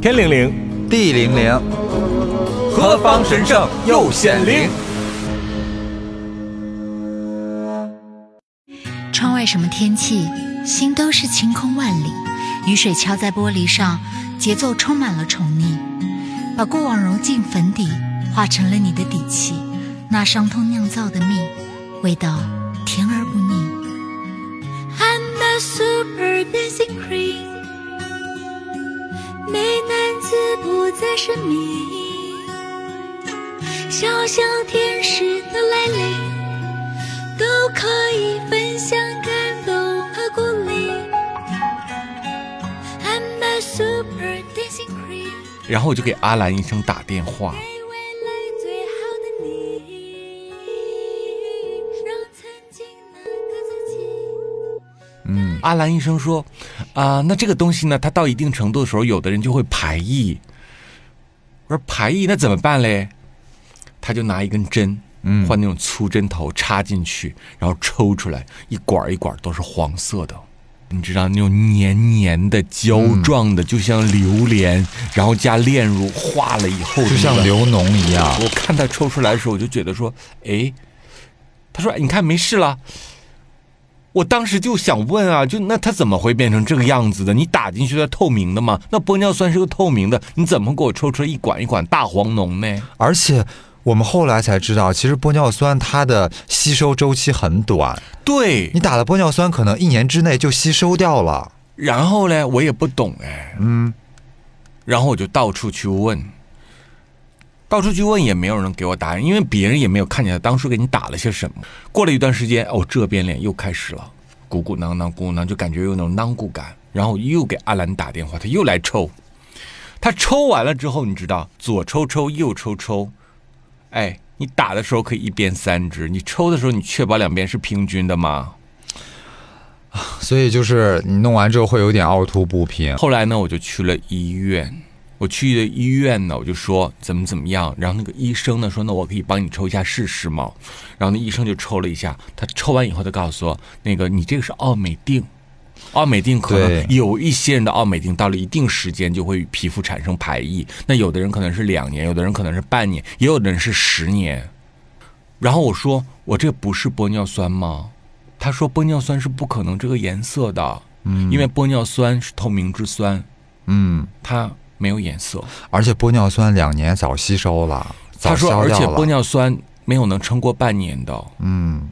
天灵灵，地灵灵，何方神圣又显灵？窗外什么天气，心都是晴空万里。雨水敲在玻璃上，节奏充满了宠溺，把过往融进粉底，化成了你的底气。那伤痛酿造的蜜，味道甜而不腻。I'm the super dancing queen，美男子不再神秘，小小天使的来临，都可以分享感动和鼓励。I'm a super dancing queen，然后我就给阿兰医生打电话，嗯，阿兰医生说，啊、那这个东西呢，它到一定程度的时候，有的人就会排异。我说排异那怎么办嘞？他就拿一根针，嗯换那种粗针头插进去，然后抽出来，一管一管都是黄色的。你知道那种黏黏的、胶状的，就像榴莲，然后加炼乳化了以后，就像流脓一样。我看他抽出来的时候，我就觉得说，哎，他说你看没事了。我当时就想问啊，就那它怎么会变成这个样子的？你打进去的透明的吗？那玻尿酸是个透明的，你怎么给我抽出来一管一管大黄脓呢？而且我们后来才知道，其实玻尿酸它的吸收周期很短，对你，打了玻尿酸可能一年之内就吸收掉了。然后呢，我也不懂哎，嗯，然后我就到处去问，到处去问也没有人给我答案，因为别人也没有看见他当初给你打了些什么。过了一段时间，哦，这边脸又开始了，鼓鼓囊囊，鼓鼓囊，就感觉有那种囊鼓感。然后又给阿兰打电话，他又来抽，他抽完了之后，你知道，左抽抽，右抽抽，哎，你打的时候可以一边三支，你抽的时候你确保两边是平均的吗？所以就是你弄完之后会有点凹凸不平。后来呢，我就去了医院。我去的医院呢，我就说怎么怎么样，然后那个医生呢说，那我可以帮你抽一下试试吗？然后那医生就抽了一下，他抽完以后，他告诉我，那个你这个是奥美定，奥美定可能有一些人的奥美定到了一定时间就会与皮肤产生排异，那有的人可能是两年，有的人可能是半年，也有的人是十年。然后我说我这不是玻尿酸吗？他说玻尿酸是不可能这个颜色的，嗯因为玻尿酸是透明质酸。嗯，它没有颜色。而且玻尿酸两年早吸收了，早他说，消掉了而且玻尿酸没有能撑过半年的。嗯，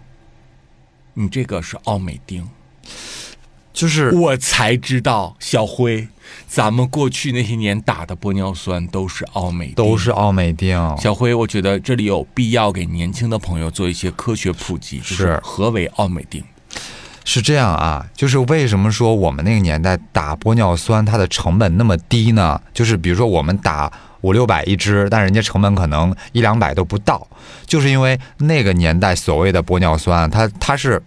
你这个是奥美定，就是我才知道，小辉，咱们过去那些年打的玻尿酸都是奥美定，都是奥美定。小辉，我觉得这里有必要给年轻的朋友做一些科学普及，就是是何为奥美定？是这样啊，就是为什么说我们那个年代打玻尿酸它的成本那么低呢？就是比如说我们打五六百一支，但人家成本可能一两百都不到，就是因为那个年代所谓的玻尿酸，它它是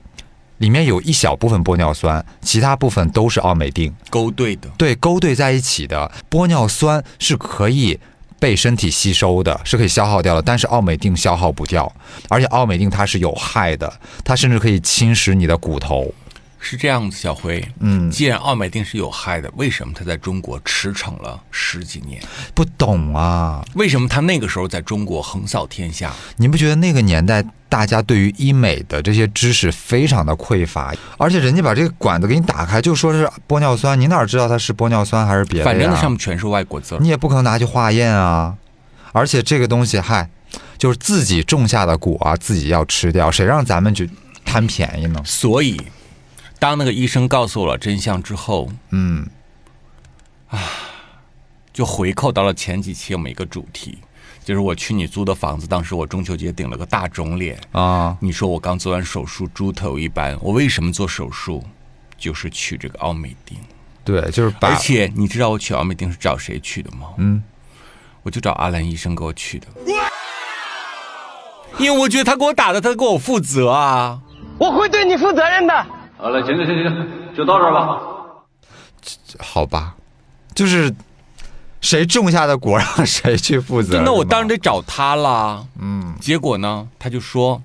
里面有一小部分玻尿酸，其他部分都是奥美定，勾兑的，对，勾兑在一起的玻尿酸是可以。被身体吸收的，是可以消耗掉的，但是奥美定消耗不掉，而且奥美定它是有害的，它甚至可以侵蚀你的骨头。是这样子。小辉，嗯，既然奥美定是有害的，为什么它在中国驰骋了十几年？不懂啊！为什么它那个时候在中国横扫天下？你不觉得那个年代大家对于医美的这些知识非常的匮乏？而且人家把这个管子给你打开，就说是玻尿酸，你哪知道它是玻尿酸还是别的呀？反正那上面全是外国字。你也不可能拿去化验啊。而且这个东西，嗨，就是自己种下的果啊，自己要吃掉，谁让咱们去贪便宜呢？所以，当那个医生告诉我了真相之后，嗯，啊就回扣到了前几期我们一个主题，就是我去你租的房子，当时我中秋节顶了个大肿脸，啊，你说我刚做完手术，猪头一般。我为什么做手术？就是取这个奥美定。对，就是把而且你知道我取奥美定是找谁取的吗？嗯，我就找阿兰医生给我取的，因为我觉得他给我打的，他给我负责啊。我会对你负责任的。好了，行行行行，就到这儿吧。好吧，就是谁种下的果让谁去负责。那我当然得找他啦。嗯结果呢，他就说，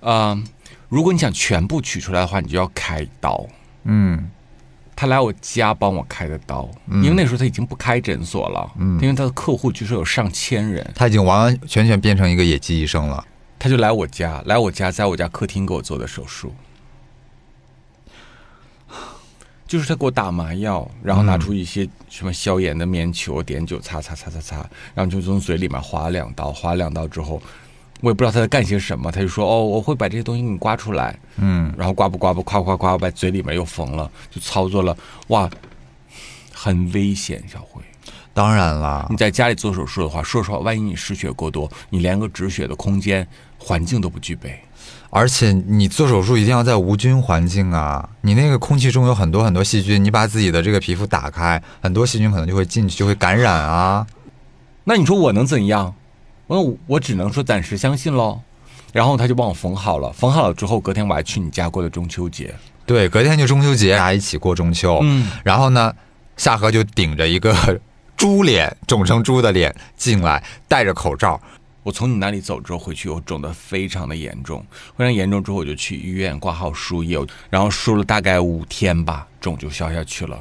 嗯、如果你想全部取出来的话，你就要开刀。嗯他来我家帮我开的刀，因为那时候他已经不开诊所了，因为他的客户据说有上千人，他已经完完全全变成一个野鸡医生了。他就来我家，来我家，在我家客厅给我做的手术。就是他给我打麻药，然后拿出一些什么消炎的棉球，碘酒擦擦擦擦擦，然后就从嘴里面划两刀，划两刀之后，我也不知道他在干些什么，他就说：“哦，我会把这些东西给你刮出来。”嗯，然后刮不刮不，夸夸夸，把嘴里面又缝了，就操作了，哇，很危险，小辉。当然啦你，在家里做手术的话，说实话，万一你失血过多，你连个止血的空间、环境都不具备。而且你做手术一定要在无菌环境啊，你那个空气中有很多很多细菌，你把自己的这个皮肤打开，很多细菌可能就会进去，就会感染啊。那你说我能怎样？我我只能说暂时相信喽。然后他就帮我缝好了，缝好了之后，隔天我还去你家过了中秋节。对，隔天就中秋节，大家一起过中秋。嗯，然后呢，夏荷就顶着一个猪脸，肿成猪的脸进来，戴着口罩。我从你那里走之后回去，我肿得非常的严重，非常严重之后我就去医院挂号输液，然后输了大概五天吧，肿就消下去了。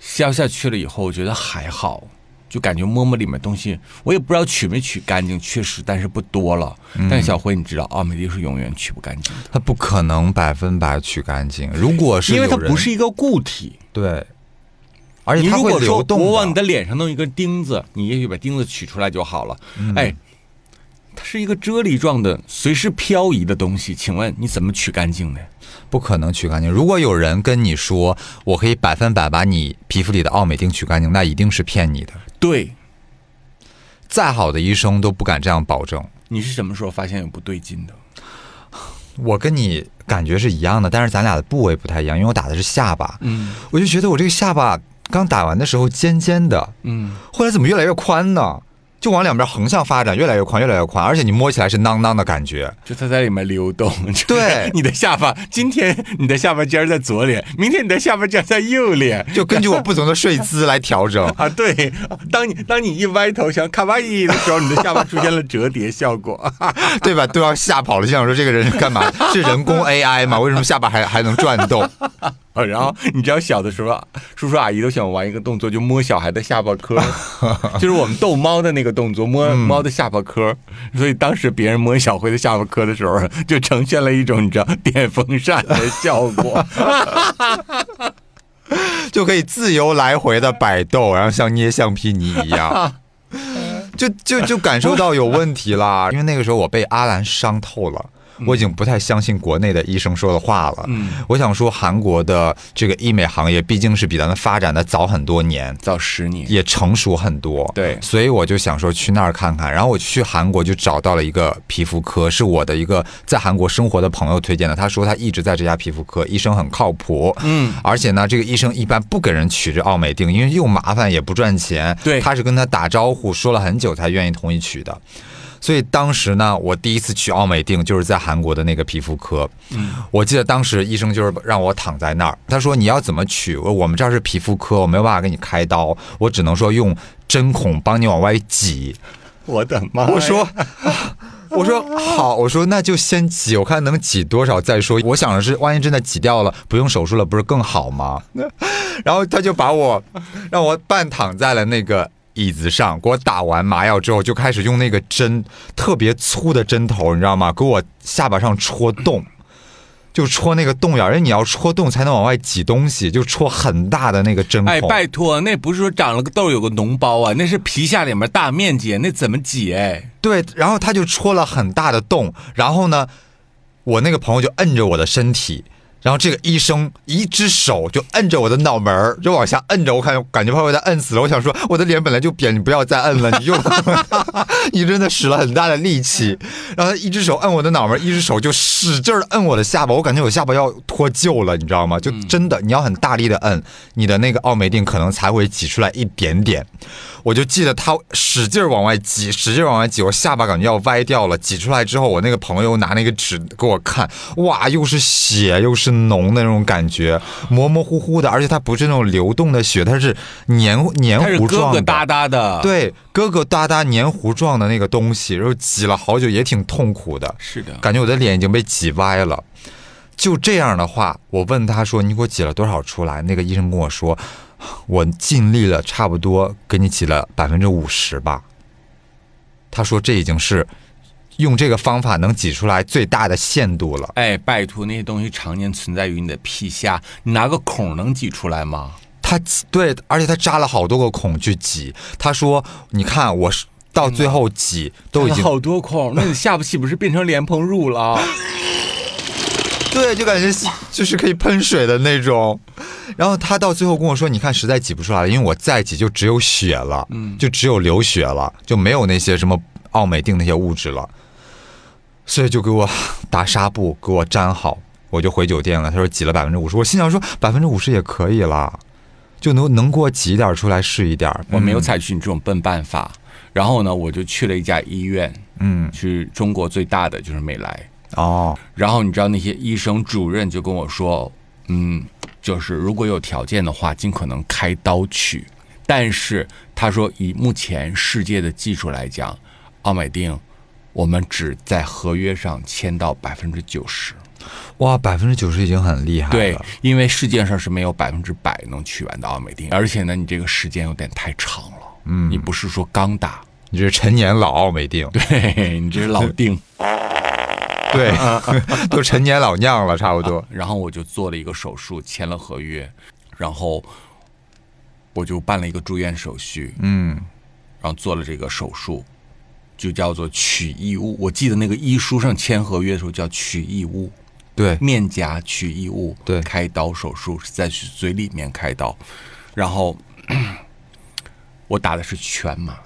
消下去了以后，我觉得还好，就感觉摸摸里面东西，我也不知道取没取干净，确实，但是不多了。但小辉，你知道奥美定是永远取不干净的，它不可能百分百取干净。如果是因为它不是一个固体。对，而且你它会如果说流动我往你的脸上弄一根钉子，你也许把钉子取出来就好了。嗯哎，它是一个啫喱状的、随时漂移的东西，请问你怎么取干净呢？不可能取干净。如果有人跟你说我可以百分百把你皮肤里的奥美定取干净，那一定是骗你的。对，再好的医生都不敢这样保证。你是什么时候发现有不对劲的？我跟你感觉是一样的，但是咱俩的部位不太一样，因为我打的是下巴，嗯我就觉得我这个下巴刚打完的时候尖尖的，嗯，后来怎么越来越宽呢？就往两边横向发展，越来越宽，越来越宽，而且你摸起来是囔囔的感觉。就它在里面流动。对 你的下巴，今天你的下巴尖儿在左脸，明天你的下巴尖儿在右脸。就根据我不同的睡姿来调整。啊，对，当你当你一歪头想卡哇伊的时候，你的下巴出现了折叠效果。对吧？都要吓跑了，就想说这个人是干嘛？是人工 AI 吗？为什么下巴还还能转动？啊，然后你知道小的时候，叔叔阿姨都喜欢玩一个动作，就摸小孩的下巴颏，就是我们逗猫的那个动作，摸猫的下巴颏儿。所以当时别人摸小辉的下巴颏的时候，就呈现了一种你知道电风扇的效果。就可以自由来回的摆动，然后像捏橡皮泥一样，就就就感受到有问题啦。因为那个时候我被阿兰伤透了。我已经不太相信国内的医生说的话了。嗯，我想说，韩国的这个医美行业毕竟是比咱们发展的早很多年，早十年，也成熟很多。对所以我就想说去那儿看看。然后我去韩国就找到了一个皮肤科，是我的一个在韩国生活的朋友推荐的。他说他一直在这家皮肤科，医生很靠谱。嗯，而且呢，这个医生一般不给人取这奥美定，因为又麻烦也不赚钱。对他是跟他打招呼说了很久才愿意同意取的。所以当时呢，我第一次取奥美定就是在韩国的那个皮肤科。嗯，我记得当时医生就是让我躺在那儿，他说你要怎么取？我我们这儿是皮肤科，我没有办法给你开刀，我只能说用针孔帮你往外挤。我的妈！我说。我说好，我说那就先挤，我看能挤多少再说。我想的是，万一真的挤掉了，不用手术了，不是更好吗？然后他就把我让我半躺在了那个椅子上，给我打完麻药之后，就开始用那个针特别粗的针头，你知道吗？给我下巴上戳洞。就戳那个洞眼儿，因为你要戳洞才能往外挤东西，就戳很大的那个针孔。哎，拜托，那不是说长了个痘有个脓包啊，那是皮下里面大面积，那怎么挤？哎，对，然后他就戳了很大的洞，然后呢，我那个朋友就摁着我的身体，然后这个医生一只手就摁着我的脑门儿，就往下摁着，我看感觉怕被他摁死了。我想说，我的脸本来就扁，你不要再摁了，你又 你真的使了很大的力气，然后他一只手摁我的脑门，一只手就使劲的摁我的下巴，我感觉我下巴要脱臼了，你知道吗？就真的你要很大力的摁，你的那个奥美定可能才会挤出来一点点。我就记得他使劲往外挤，使劲往外挤，我下巴感觉要歪掉了。挤出来之后，我那个朋友拿那个纸给我看，哇，又是血又是脓的那种感觉，模模糊糊的，而且它不是那种流动的血，它是黏黏糊状的，疙瘩瘩的。，对，疙疙瘩瘩黏糊状的那个东西，然后挤了好久，也挺痛苦的。是的，感觉我的脸已经被挤歪了。就这样的话，我问他说：“你给我挤了多少出来？”那个医生跟我说：“我尽力了，差不多给你挤了百分之五十吧。”他说这已经是用这个方法能挤出来最大的限度了。哎，拜托，那些东西常年存在于你的皮下，你拿个孔能挤出来吗？他挤对，而且他扎了好多个孔去挤。他说：“你看，我是到最后挤都已经好多孔，那你下不岂不是变成莲蓬乳了？对，就感觉就是可以喷水的那种。然后他到最后跟我说：“你看，实在挤不出来了，因为我再挤就只有血了，嗯，就只有流血了，就没有那些什么奥美定那些物质了。所以就给我打纱布，给我粘好，我就回酒店了。他说挤了百分之五十，我心想说百分之五十也可以了，就能能给我挤一点出来是一点。我没有采取你这种笨办法。然后呢，我就去了一家医院，嗯，去中国最大的就是美莱。哦，然后你知道那些医生主任就跟我说，嗯，就是如果有条件的话，尽可能开刀取。但是他说，以目前世界的技术来讲，奥美定我们只在合约上签到百分之九十。哇，百分之九十已经很厉害了。对，因为世界上是没有百分之百能取完的奥美定，而且呢，你这个时间有点太长了。嗯，你不是说刚打，你这是陈年老奥美定，对你这是老定。对，都陈年老酿了，差不多。然后我就做了一个手术，签了合约，然后我就办了一个住院手续，嗯，然后做了这个手术，就叫做取异物。我记得那个医书上签合约的时候叫取异物，对，面颊取异物，对，开刀手术是在嘴里面开刀，然后 我打的是全麻，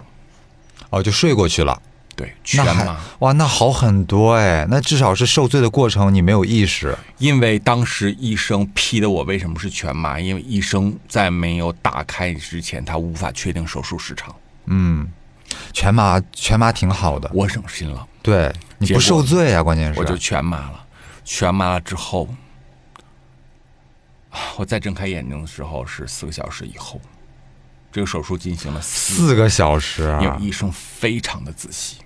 哦，就睡过去了。对，全麻哇，那好很多哎，那至少是受罪的过程你没有意识，因为当时医生批的我为什么是全麻？因为医生在没有打开之前，他无法确定手术时长。嗯，全麻全麻挺好的，我省心了。对，你不受罪啊，关键是我就全麻了，全麻了之后，我再睁开眼睛的时候是四个小时以后，这个手术进行了四个小时，因为医生非常的仔细。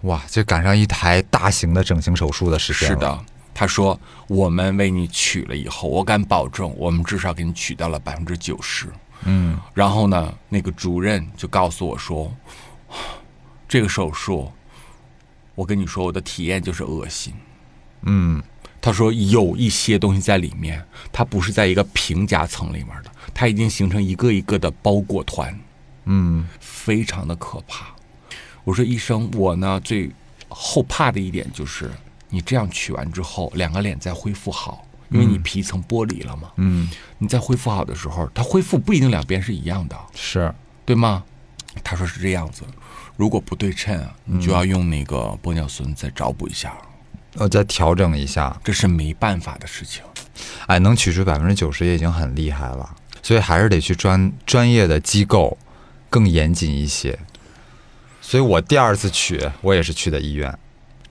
哇，这赶上一台大型的整形手术的时间是的，他说我们为你取了以后，我敢保证，我们至少给你取到了百分之九十。嗯，然后呢，那个主任就告诉我说，这个手术，我跟你说，我的体验就是恶心。嗯，他说有一些东西在里面，它不是在一个平夹层里面的，它已经形成一个一个的包裹团。嗯，非常的可怕。我说医生，我呢最后怕的一点就是你这样取完之后，两个脸再恢复好，因为你皮层剥离了嘛。嗯，你在恢复好的时候，它恢复不一定两边是一样的，是对吗？他说是这样子，如果不对称，你就要用那个玻尿酸再找补一下，呃，再调整一下，这是没办法的事情。哎，能取出百分之九十也已经很厉害了，所以还是得去专专业的机构更严谨一些。所以我第二次取，我也是去的医院。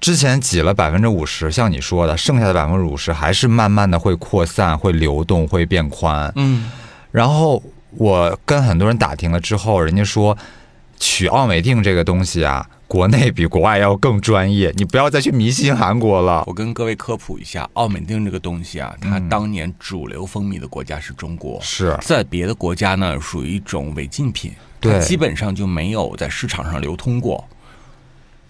之前挤了百分之五十，像你说的，剩下的百分之五十还是慢慢的会扩散、会流动、会变宽。嗯，然后我跟很多人打听了之后，人家说取奥美定这个东西啊，国内比国外要更专业，你不要再去迷信韩国了。我跟各位科普一下，奥美定这个东西啊，它当年主流风靡的国家是中国，是在别的国家呢属于一种违禁品。它基本上就没有在市场上流通过。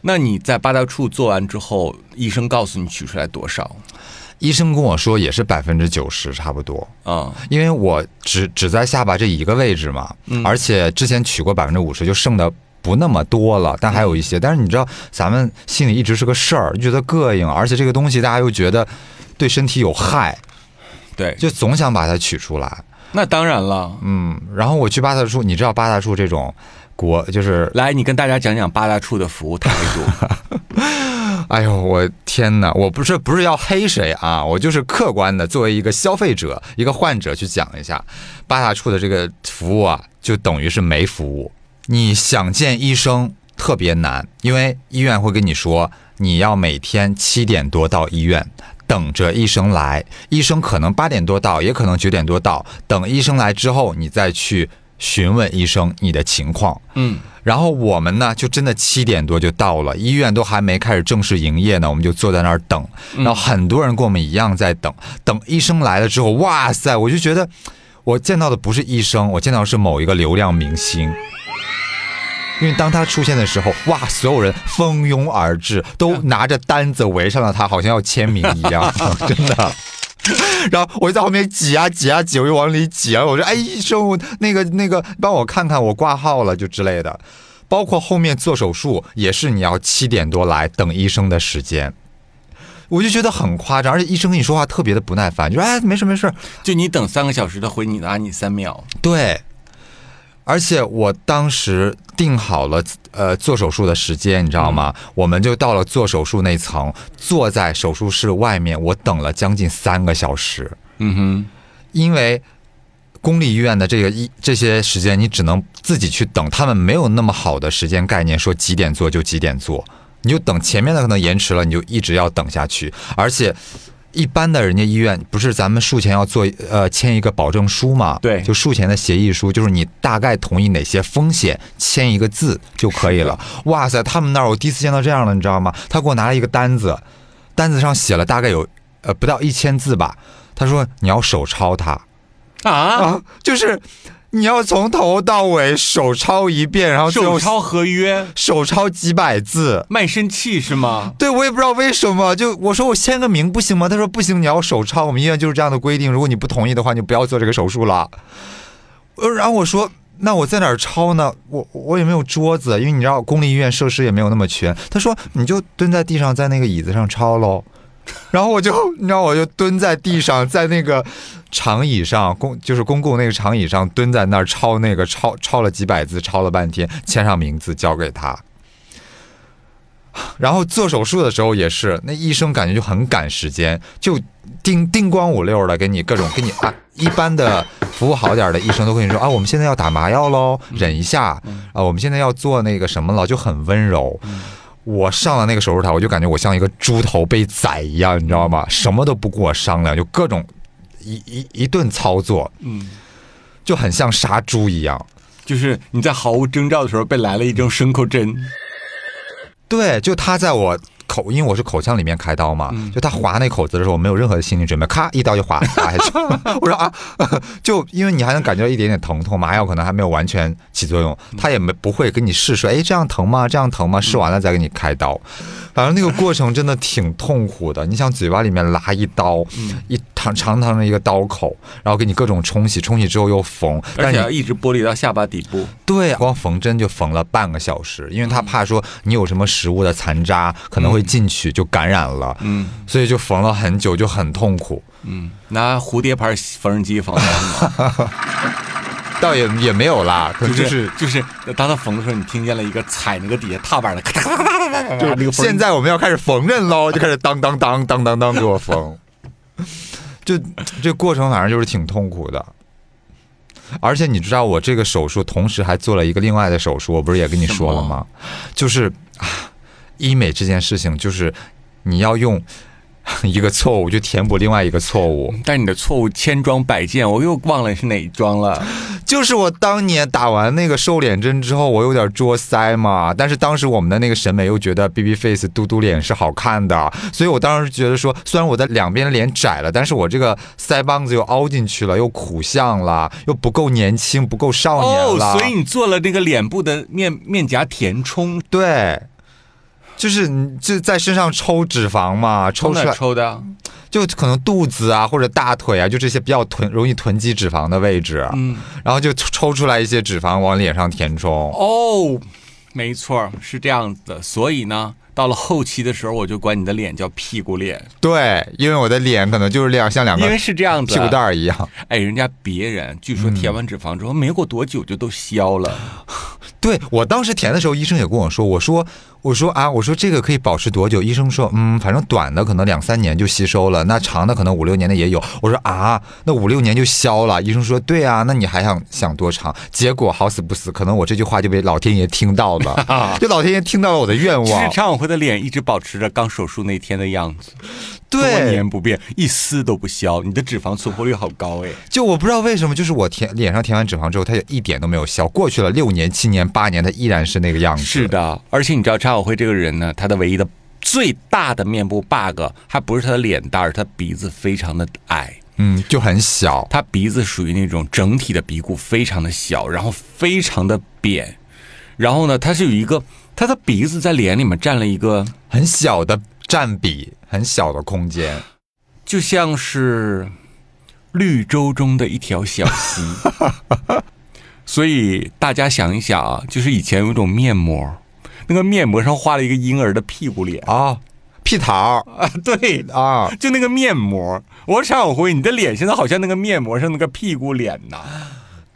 那你在八大处做完之后，医生告诉你取出来多少？医生跟我说也是百分之九十差不多啊，因为我只只在下巴这一个位置嘛，而且之前取过百分之五十，就剩的不那么多了，但还有一些。但是你知道，咱们心里一直是个事儿，就觉得膈应，而且这个东西大家又觉得对身体有害，对，就总想把它取出来。那当然了，嗯，然后我去八大处，你知道八大处这种国就是来，你跟大家讲讲八大处的服务态度。哎呦，我天哪！我不是不是要黑谁啊，我就是客观的作为一个消费者、一个患者去讲一下八大处的这个服务啊，就等于是没服务。你想见医生特别难，因为医院会跟你说你要每天七点多到医院。等着医生来，医生可能八点多到，也可能九点多到。等医生来之后，你再去询问医生你的情况。嗯，然后我们呢，就真的七点多就到了，医院都还没开始正式营业呢，我们就坐在那儿等。然后很多人跟我们一样在等，等医生来了之后，哇塞，我就觉得我见到的不是医生，我见到的是某一个流量明星。因为当他出现的时候，哇，所有人蜂拥而至，都拿着单子围上了他，好像要签名一样，真的。然后我就在后面挤啊挤啊挤，我就往里挤啊。我说：“哎，医生，我那个那个，帮我看看，我挂号了，就之类的。”包括后面做手术也是你要七点多来等医生的时间，我就觉得很夸张，而且医生跟你说话特别的不耐烦，就说：“哎，没事没事。”就你等三个小时，他回你拿你三秒。对，而且我当时定好了呃做手术的时间，你知道吗？我们就到了做手术那层，坐在手术室外面，我等了将近三个小时。嗯哼，因为公立医院的这个一这些时间，你只能自己去等，他们没有那么好的时间概念，说几点做就几点做，你就等前面的可能延迟了，你就一直要等下去。而且一般的人家医院不是咱们术前要做呃签一个保证书嘛？对就术前的协议书，就是你大概同意哪些风险，签一个字就可以了。哇塞，他们那儿我第一次见到这样的，你知道吗？他给我拿了一个单子，单子上写了大概有呃不到一千字吧。他说你要手抄它。啊，啊，就是你要从头到尾手抄一遍，然后后手抄合约，手抄几百字。卖身契是吗？对，我也不知道为什么，就我说我签个名不行吗？他说不行，你要手抄，我们医院就是这样的规定，如果你不同意的话，你就不要做这个手术了。呃，然后我说那我在哪儿抄呢？我我也没有桌子，因为你知道公立医院设施也没有那么全。他说你就蹲在地上，在那个椅子上抄喽。然后我就，你知道，我就蹲在地上，在那个长椅上，公就是公共那个长椅上蹲在那儿抄那个抄抄了几百字，抄了半天，签上名字交给他。然后做手术的时候也是，那医生感觉就很赶时间，就叮叮咣五六的给你各种给你啊，一般的服务好点的医生都跟你说啊，我们现在要打麻药喽，忍一下啊，我们现在要做那个什么了，就很温柔。我上了那个手术台，我就感觉我像一个猪头被宰一样，你知道吗？什么都不跟我商量，就各种一一一顿操作，嗯，就很像杀猪一样。就是你在毫无征兆的时候被来了一针牲口针，对，就他在我口，因为我是口腔里面开刀嘛，就他划那口子的时候，我没有任何的心理准备，咔一刀就划划下去。我说啊，就因为你还能感觉到一点点疼痛，麻药可能还没有完全起作用，他也没不会给你试说，哎，这样疼吗？这样疼吗？试完了再给你开刀。反正那个过程真的挺痛苦的，你想嘴巴里面拉一刀，一长长长的一个刀口，然后给你各种冲洗，冲洗之后又缝，而但是你且要一直剥离到下巴底部。对，光缝针就缝了半个小时，因为他怕说你有什么食物的残渣可能会进去就感染了，嗯所以就缝了很久，就很痛苦。嗯，拿蝴蝶牌缝纫机缝的？倒也也没有啦，可能就就是就是，当他缝的时候，你听见了一个踩那个底下踏板的咔嗒咔嗒咔嗒咔嗒，就是那个现在我们要开始缝纫喽，就开始当当当当当当给我缝，就这过程反正就是挺痛苦的。而且你知道我这个手术同时还做了一个另外的手术，我不是也跟你说了吗？就是啊，医美这件事情就是你要用 一个错误就填补另外一个错误。但你的错误千桩百件，我又忘了是哪一桩了。就是我当年打完那个瘦脸针之后，我有点捉腮嘛，但是当时我们的那个审美又觉得 BB face 嘟嘟脸是好看的，所以我当时觉得说，虽然我的两边脸窄了，但是我这个腮帮子又凹进去了，又苦相了，又不够年轻，不够少年哦，了。所以你做了那个脸部的面面颊填充，对，就是你就在身上抽脂肪嘛，抽出来抽的？就可能肚子啊或者大腿啊，就这些比较囤容易囤积脂肪的位置，嗯，然后就抽出来一些脂肪往脸上填充。哦，没错，是这样子的。所以呢，到了后期的时候，我就管你的脸叫屁股脸，对，因为我的脸可能就是这样，像两个因为是这样子。屁股蛋儿一样。哎，人家别人据说填完脂肪之后，没过多久就都消了。对我当时填的时候，医生也跟我说，我说我说啊，我说这个可以保持多久？医生说，嗯，反正短的可能两三年就吸收了，那长的可能五六年的也有。我说啊，那五六年就消了？医生说，对啊，那你还想想多长？结果好死不死，可能我这句话就被老天爷听到了，就老天爷听到了我的愿望。常永辉的脸一直保持着刚手术那天的样子，多对年，不变，一丝都不消。你的脂肪存活率好高哎。就我不知道为什么，就是我填脸上填完脂肪之后，它就一点都没有消。过去了六年、七年、八年，它依然是那个样子。是的，而且你知道常晓辉这个人呢，他的唯一的最大的面部 bug 还不是他的脸蛋儿，他鼻子非常的矮，嗯，就很小，他鼻子属于那种整体的鼻骨非常的小，然后非常的扁，然后呢，他是有一个他的鼻子在脸里面占了一个，很小的占比，很小的空间。就像是绿洲中的一条小溪。所以大家想一想啊，就是以前有一种面膜，那个面膜上画了一个婴儿的屁股脸啊，屁桃啊，对，啊，就那个面膜。我说常小辉，你的脸现在好像那个面膜上那个屁股脸呐。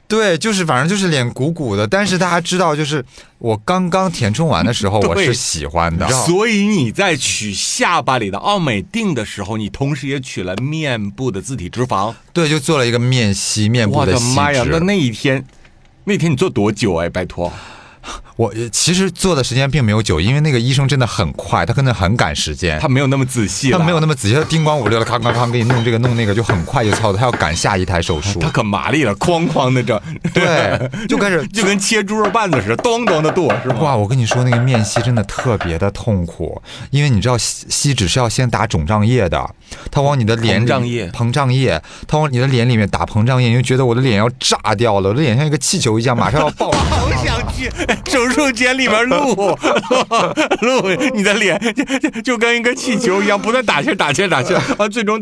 对，就是反正就是脸鼓鼓的。但是大家知道，就是我刚刚填充完的时候，我是喜欢的。所以你在取下巴里的奥美定的时候，你同时也取了面部的自体脂肪。对，就做了一个面吸面部的吸我的妈呀！那那一天，那天你做多久哎？拜托，我呃其实做的时间并没有久，因为那个医生真的很快，他可能很赶时间。他没有那么仔细，他没有那么仔细，他叮咣五六的，咔咔咔给你弄这个弄那个，就很快就操作。他要赶下一台手术他，可麻利了，哐哐的整，对，就开始就跟切猪肉瓣子似的，咚咚的剁，是吗？哇，我跟你说，那个面吸真的特别的痛苦，因为你知道吸吸脂是要先打肿胀液的，他往你的脸里膨胀液膨胀液，他往你的脸里面打膨胀液，你就觉得我的脸要炸掉了，我的脸像一个气球一样，马上要爆。好想去 手术间里面录 录你的脸，就就就跟一个气球一样，不断打气打气打气儿，啊，最终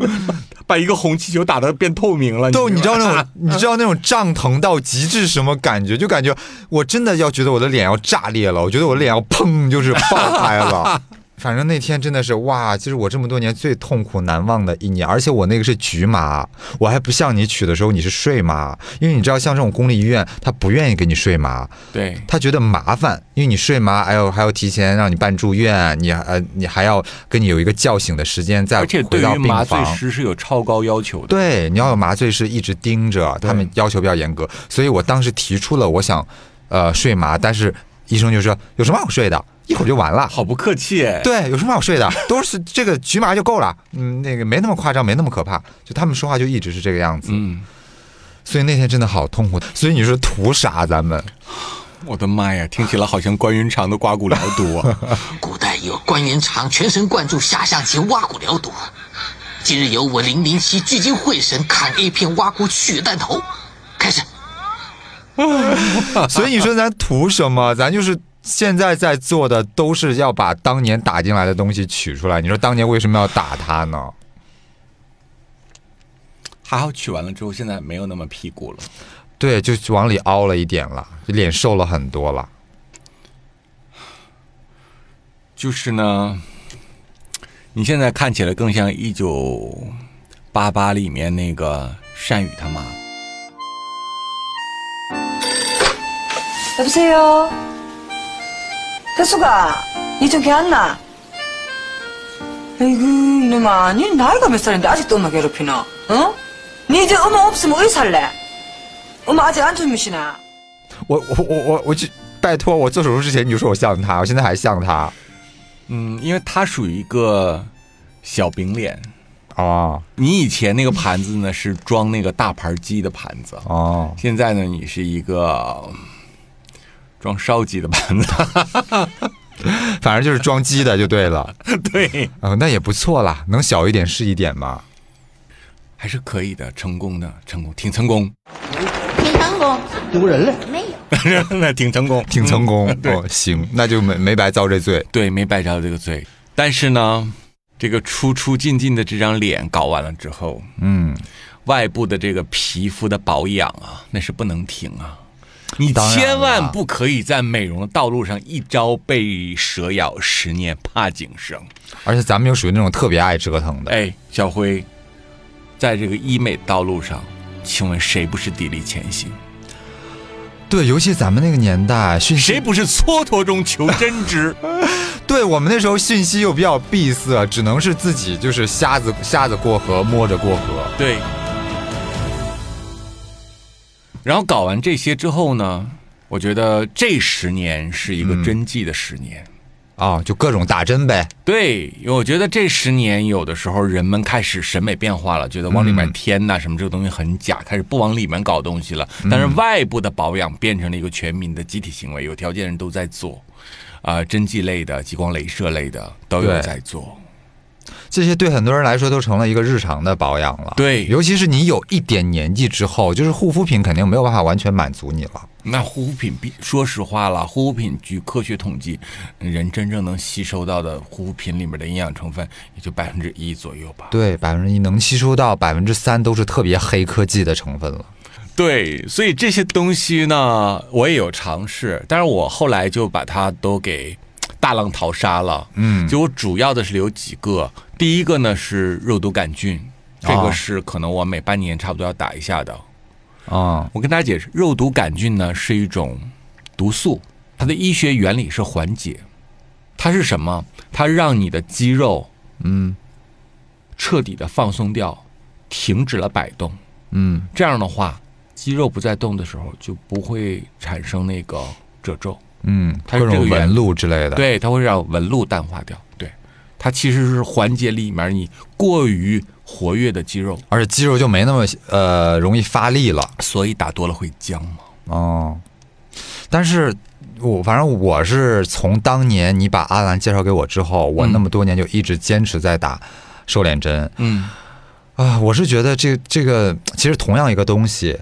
把一个红气球打的变透明了。都，你知道那种，你知道那种胀疼到极致什么感觉？就感觉我真的要觉得我的脸要炸裂了，我觉得我的脸要砰就是爆开了。反正那天真的是哇，就是我这么多年最痛苦难忘的一年，而且我那个是局麻，我还不像你取的时候你是睡麻，因为你知道像这种公立医院，他不愿意给你睡麻，对，他觉得麻烦，因为你睡麻，还有还要提前让你办住院，你呃你还要跟你有一个叫醒的时间，再而且对回到病于麻醉。师是有超高要求的。对，你要有麻醉师一直盯着，他们要求比较严格，所以我当时提出了我想，呃，睡麻，但是医生就说有什么好睡的，一会儿就完了。好不客气哎。对，有什么好睡的，都是这个局麻就够了，嗯，那个没那么夸张，没那么可怕，就他们说话就一直是这个样子，嗯，所以那天真的好痛苦。所以你说图啥？咱们 我的妈呀，听起来好像关云长的刮骨疗毒啊。古代有关云长全神贯注下象棋挖骨疗毒，今日有我零零七聚精会神砍 A 片挖骨取弹头。所以你说咱图什么？咱就是现在在做的都是要把当年打进来的东西取出来。你说当年为什么要打他呢？还好取完了之后，现在没有那么屁股了。对，就往里凹了一点了，脸瘦了很多了。就是呢，你现在看起来更像一九八八里面那个单宇他妈。 여보세요? 태수가, 니 좀 개안나? 에이구, 이놈아, 니 나이가 몇 살인데 아직도 엄마 괴롭히노? 어? 니 이제 엄마 없으면 어디 살래? 엄마 아직 안 젊으시나? 我我我我我就拜托，我做手术之前你就说我像他，我现在还像他嗯，因为他属于一个小饼脸。哦你以前那个盘子呢是装那个大盘鸡的盘子，哦，现在呢你是一个 装烧鸡的盘子。反正就是装鸡的就对了。对，啊，那也不错啦，能小一点是一点嘛。还是可以的，成功的，成功，挺成功，挺成功，丢人了。没有。那挺成功，挺成功、嗯对哦，行，那就没没白遭这罪。对，没白遭这个罪。但是呢，这个出出进进的这张脸搞完了之后，嗯，外部的这个皮肤的保养啊，那是不能停啊。你千万不可以在美容的道路上一朝被蛇咬，十年怕井绳。而且咱们又属于那种特别爱折腾的。哎，小辉，在这个医美道路上，请问谁不是砥砺前行？对，尤其咱们那个年代，谁不是蹉跎中求真知？对我们那时候信息又比较闭塞，只能是自己就是瞎子瞎子过河，摸着过河。对。然后搞完这些之后呢，我觉得这十年是一个真迹的十年。啊、就各种打针呗。对，我觉得这十年有的时候人们开始审美变化了，觉得往里面嗯添呐、什么这个东西很假，开始不往里面搞东西了。但是外部的保养变成了一个全民的集体行为，有条件人都在做，啊、针剂类的、激光镭射类的都有在做。这些对很多人来说都成了一个日常的保养了。对尤其是你有一点年纪之后，就是护肤品肯定没有办法完全满足你了。那护肤品比说实话了，护肤品据科学统计，人真正能吸收到的护肤品里面的营养成分也就百分之一左右吧。对，百分之一能吸收到百分之三都是特别黑科技的成分了。对，所以这些东西呢，我也有尝试，但是我后来就把它都给大浪淘沙了。嗯就我主要的是有几个，第一个呢是肉毒杆菌，这哦个是可能我每半年差不多要打一下的。啊、我跟大家解释，肉毒杆菌呢是一种毒素，它的医学原理是缓解。它是什么？它让你的肌肉嗯彻底的放松掉，停止了摆动。嗯这样的话，肌肉不再动的时候，就不会产生那个褶皱。嗯，它各种是这个纹路之类的。，对，它会让纹路淡化掉。对，它其实是缓解里面你过于活跃的肌肉，而且肌肉就没那么呃容易发力了。所以打多了会僵嘛。哦，但是我反正我是从当年你把阿兰介绍给我之后，我嗯那么多年就一直坚持在打瘦脸针嗯，啊。我是觉得这这个其实同样一个东西，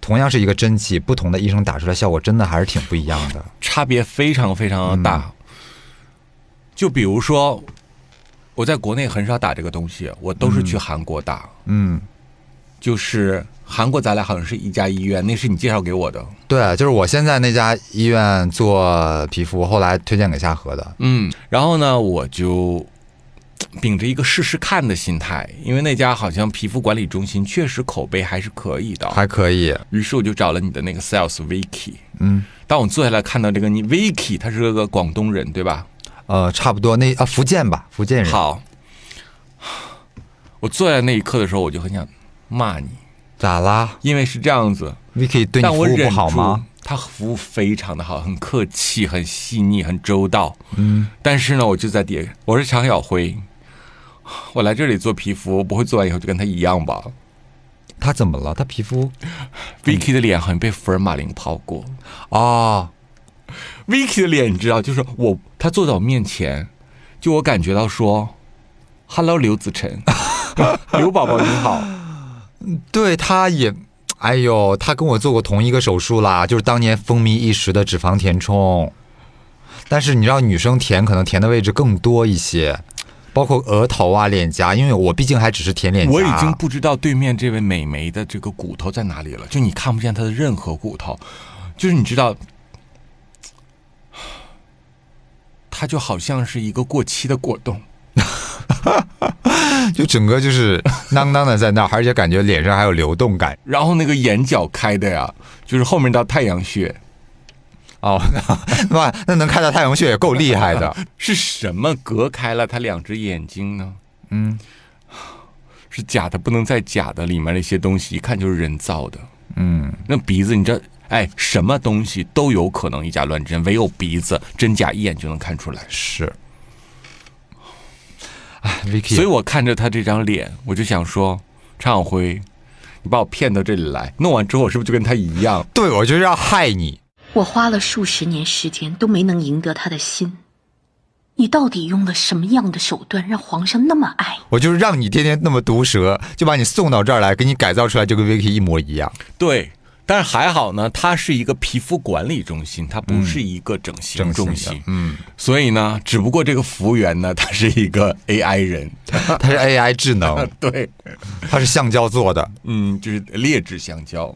同样是一个针剂，不同的医生打出来效果真的还是挺不一样的。差别非常非常的大。就比如说，我在国内很少打这个东西，我都是去韩国打。嗯，就是韩国，咱俩好像是一家医院，那是你介绍给我的。对，就是我现在那家医院做皮肤，后来推荐给夏荷的。嗯，然后呢，我就秉着一个试试看的心态，因为那家好像皮肤管理中心确实口碑还是可以的。还可以，于是我就找了你的那个 sales Vicky。嗯，当我坐下来看到这个你 Vicky，他是个广东人对吧？呃，差不多那啊福建吧，福建人。好，我坐在那一刻的时候，我就很想骂你，咋啦因为是这样子，？Vicky 对你服务不好吗？？他服务非常的好，很客气，很细腻，很周到。嗯，但是呢，我就在底下，我是常小辉，我来这里做皮肤，不会做完以后就跟他一样吧他怎么了？他皮肤？Vicky 的脸好像被福尔马林泡过。啊，Vicky 的脸你知道，就是我，他坐在我面前，就我感觉到说，Hello 刘子晨，刘宝宝你好。对，他也，哎呦，他跟我做过同一个手术啦，就是当年风靡一时的脂肪填充。但是你知道，女生填可能填的位置更多一些，包括额头啊、脸颊，因为我毕竟还只是填脸颊。我已经不知道对面这位美眉的这个骨头在哪里了，就你看不见她的任何骨头，就是你知道，她就好像是一个过期的果冻。就整个就是囔囔的在那儿，而且感觉脸上还有流动感。然后那个眼角开的呀，就是后面到太阳穴，哦，那 哇，那能看到太阳穴也够厉害的。是什么隔开了他两只眼睛呢？嗯 是假的，不能再假的，里面那些东西一看就是人造的。嗯，那鼻子，你知道，哎，什么东西都有可能以假乱真，唯有鼻子真假一眼就能看出来。是。哎，Vicky，所以我看着他这张脸，我就想说，常晓辉，你把我骗到这里来，弄完之后我是不是就跟他一样？对我就是要害你。我花了数十年时间都没能赢得他的心，你到底用了什么样的手段让皇上那么爱你？我就是让你天天那么毒舌，就把你送到这儿来，给你改造出来，就跟 Vicky 一模一样。对，但是还好呢，它是一个皮肤管理中心，它不是一个整形中心。嗯，所以呢，只不过这个服务员呢，他是一个 AI 人，他是 AI 智能，对，它是橡胶做的，嗯，就是劣质橡胶，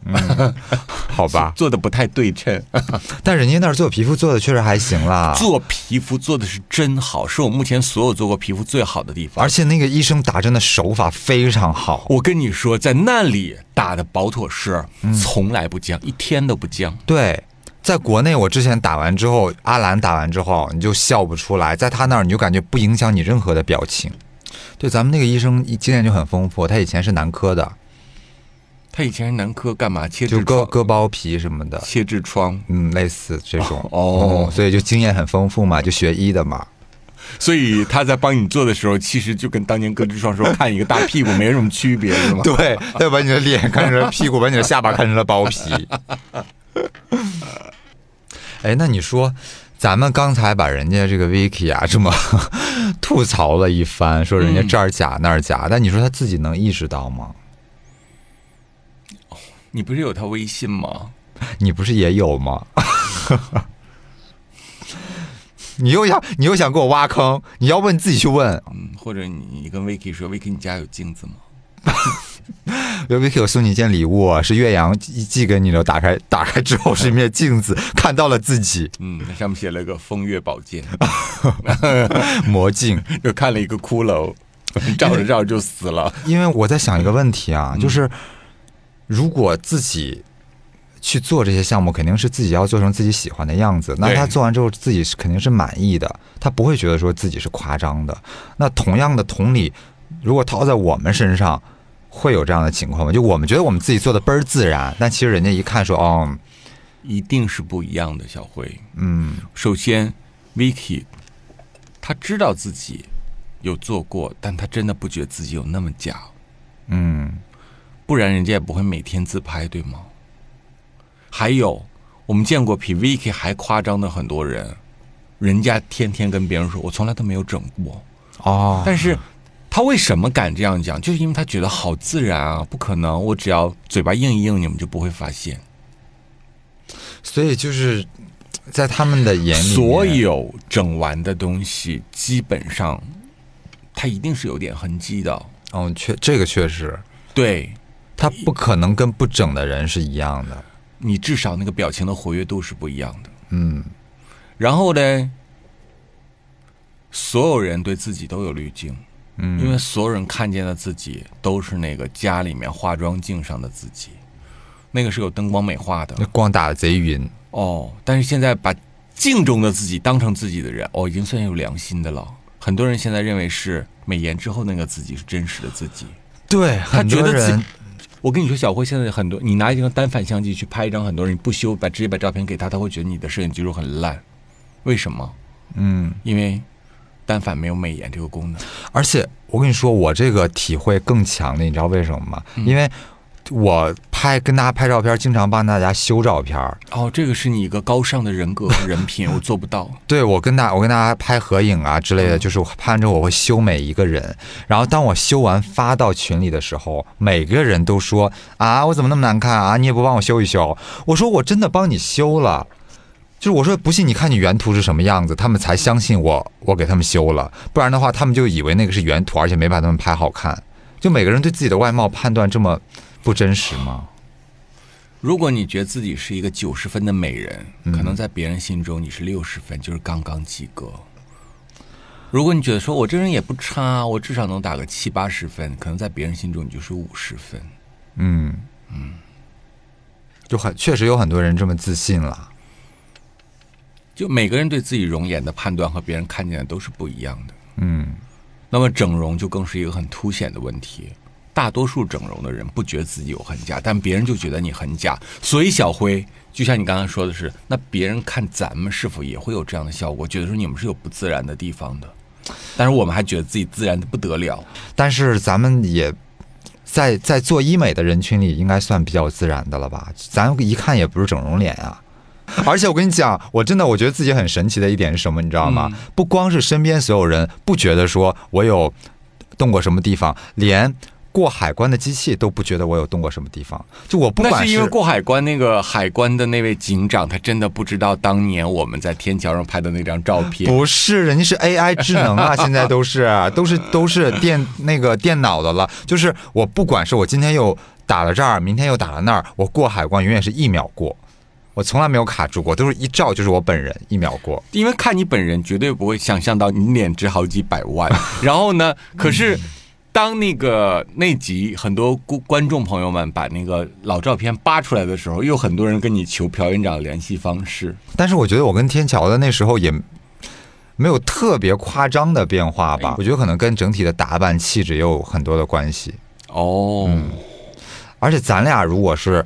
好吧？做的不太对称。但人家那儿做皮肤做的确实还行啦，做皮肤做的是真好，是我目前所有做过皮肤最好的地方。而且那个医生打针的手法非常好。我跟你说，在那里打的保妥适，嗯从来不僵，一天都不僵。对，在国内，我之前打完之后，阿兰打完之后，你就笑不出来，在他那儿你就感觉不影响你任何的表情。对，咱们那个医生经验就很丰富，他以前是男科的，他以前是男科干嘛？切就割割包皮什么的，切痔疮，嗯，类似这种 哦嗯所以就经验很丰富嘛，就学医的嘛。所以他在帮你做的时候，其实就跟当年割痔疮时候看一个大屁股没什么区别，是吗？对，他把你的脸看成了屁股，把你的下巴看成了包皮。哎，那你说，咱们刚才把人家这个 Vicky 啊这么 吐槽了一番，说人家这儿假那儿假，但你说他自己能意识到吗？你不是有他微信吗？你不是也有吗？你又想你又想给我挖坑，你要问你自己去问。嗯，或者你你跟 Vicky 说，Vicky 你家有镜子吗？Vicky 我送你一件礼物啊，是岳阳寄寄给你的，打开打开之后是一面镜子，看到了自己嗯，上面写了个风月宝剑，魔镜。又看了一个骷髅，照着照着就死了。因为我在想一个问题啊，就是如果自己去做这些项目，肯定是自己要做成自己喜欢的样子。那他做完之后，自己是肯定是满意的，他不会觉得说自己是夸张的。那同样的同理，如果套在我们身上，会有这样的情况吗？就我们觉得我们自己做的倍儿自然，但其实人家一看说，哦，一定是不一样的，小辉。嗯首先，Vicky 他知道自己有做过，但他真的不觉得自己有那么假，嗯不然人家也不会每天自拍，对吗？还有，我们见过比 Vicky 还夸张的很多人，人家天天跟别人说，我从来都没有整过，哦，但是他为什么敢这样讲？就是因为他觉得好自然啊，不可能，我只要嘴巴硬一硬，你们就不会发现。所以就是在他们的眼里，所有整完的东西，基本上它一定是有点痕迹的。哦，确这个确实，对他不可能跟不整的人是一样的。你至少那个表情的活跃度是不一样的。嗯然后呢，所有人对自己都有滤镜，嗯，因为所有人看见的自己都是那个家里面化妆镜上的自己，那个是有灯光美化的那光打的贼匀。哦。但是现在把镜中的自己当成自己的人，哦，已经算有良心的了。很多人现在认为是美颜之后那个自己是真实的自己。对，他觉得自己我跟你说，小辉现在很多，你拿一张单反相机去拍一张，很多人你不修，把直接把照片给他，他会觉得你的摄影技术很烂。为什么？嗯，因为单反没有美颜这个功能。而且我跟你说，我这个体会更强烈，你知道为什么吗？嗯因为我拍跟大家拍照片，经常帮大家修照片儿。哦，这个是你一个高尚的人格和人品，我做不到。对我跟大我跟大家拍合影啊之嗯类的，就是我拍完之后我会修每一个人，然后当我修完发到群里的时候，每个人都说啊我怎么那么难看啊，你也不帮我修一修。我说我真的帮你修了。就是我说不信，你看你原图是什么样子，他们才相信我，我给他们修了，不然的话，他们就以为那个是原图，而且没把他们拍好看。就每个人对自己的外貌判断这么不真实吗？如果你觉得自己是一个九十分的美人，嗯可能在别人心中你是六十分，就是刚刚及格。如果你觉得说我这人也不差，我至少能打个七八十分，可能在别人心中你就是五十分。嗯嗯，就很确实有很多人这么自信了。就每个人对自己容颜的判断和别人看见的都是不一样的。嗯那么整容就更是一个很凸显的问题。大多数整容的人不觉得自己有很假，但别人就觉得你很假。所以小辉，就像你刚刚说的是，那别人看咱们是否也会有这样的效果，觉得说你们是有不自然的地方的，但是我们还觉得自己自然的不得了。但是咱们也在在做医美的人群里，应该算比较自然的了吧？咱一看也不是整容脸啊。而且我跟你讲，我真的我觉得自己很神奇的一点是什么，你知道吗？不光是身边所有人不觉得说我有动过什么地方，连过海关的机器都不觉得我有动过什么地方。就我不那管是因为过海关那个海关的那位警长，他真的不知道当年我们在天桥上拍的那张照片。不是，人家是 AI 智能啊，现在都是都是都是电那个电脑的了。就是我不管是我今天又打了这儿，明天又打了那儿，我过海关永远是一秒过，我从来没有卡住过，都是一照就是我本人一秒过。因为看你本人，绝对不会想象到你脸值好几百万。然后呢，可是当那个那集很多观观众朋友们把那个老照片扒出来的时候，又很多人跟你求朴院长联系方式。但是我觉得我跟天桥的那时候也没有特别夸张的变化吧，我觉得可能跟整体的打扮气质也有很多的关系。哦，而且咱俩如果是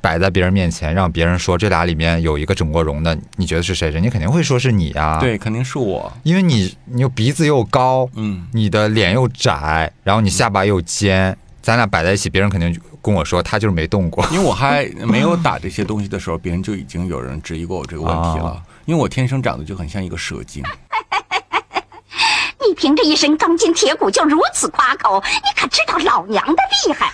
摆在别人面前，让别人说这俩里面有一个整过容的，你觉得是谁？人家肯定会说是你啊。，对，肯定是我。因为你你又鼻子又高，嗯，你的脸又窄，然后你下巴又尖，咱俩摆在一起，别人肯定就跟我说他就是没动过。因为我还 没有打这些东西的时候，别人就已经有人质疑过我这个问题了。啊因为我天生长得就很像一个蛇精。你凭着一身钢筋铁骨就如此夸口，你可知道老娘的厉害？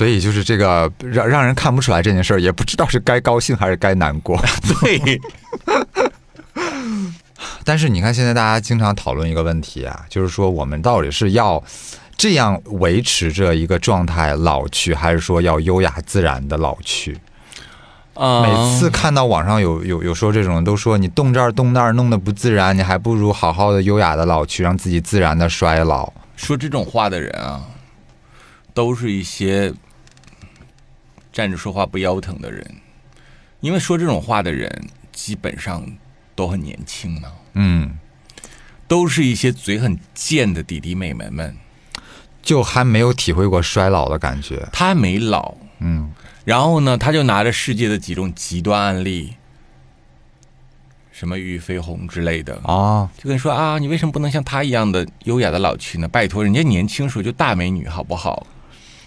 所以就是这个让让人看不出来这件事儿，也不知道是该高兴还是该难过。对，但是你看，现在大家经常讨论一个问题啊，就是说我们到底是要这样维持着一个状态老去，还是说要优雅自然的老去？啊每次看到网上有有有说这种，都说你动这儿动那儿弄得不自然，你还不如好好的优雅的老去，让自己自然的衰老。说这种话的人啊，都是一些站着说话不腰疼的人，因为说这种话的人基本上都很年轻嘛，嗯，都是一些嘴很贱的弟弟妹妹们，就还没有体会过衰老的感觉。他还没老，嗯，然后呢，他就拿着世界的几种极端案例，什么俞飞鸿之类的，啊，就跟你说啊，你为什么不能像他一样的优雅的老去呢？拜托，人家年轻时候就大美女，好不好？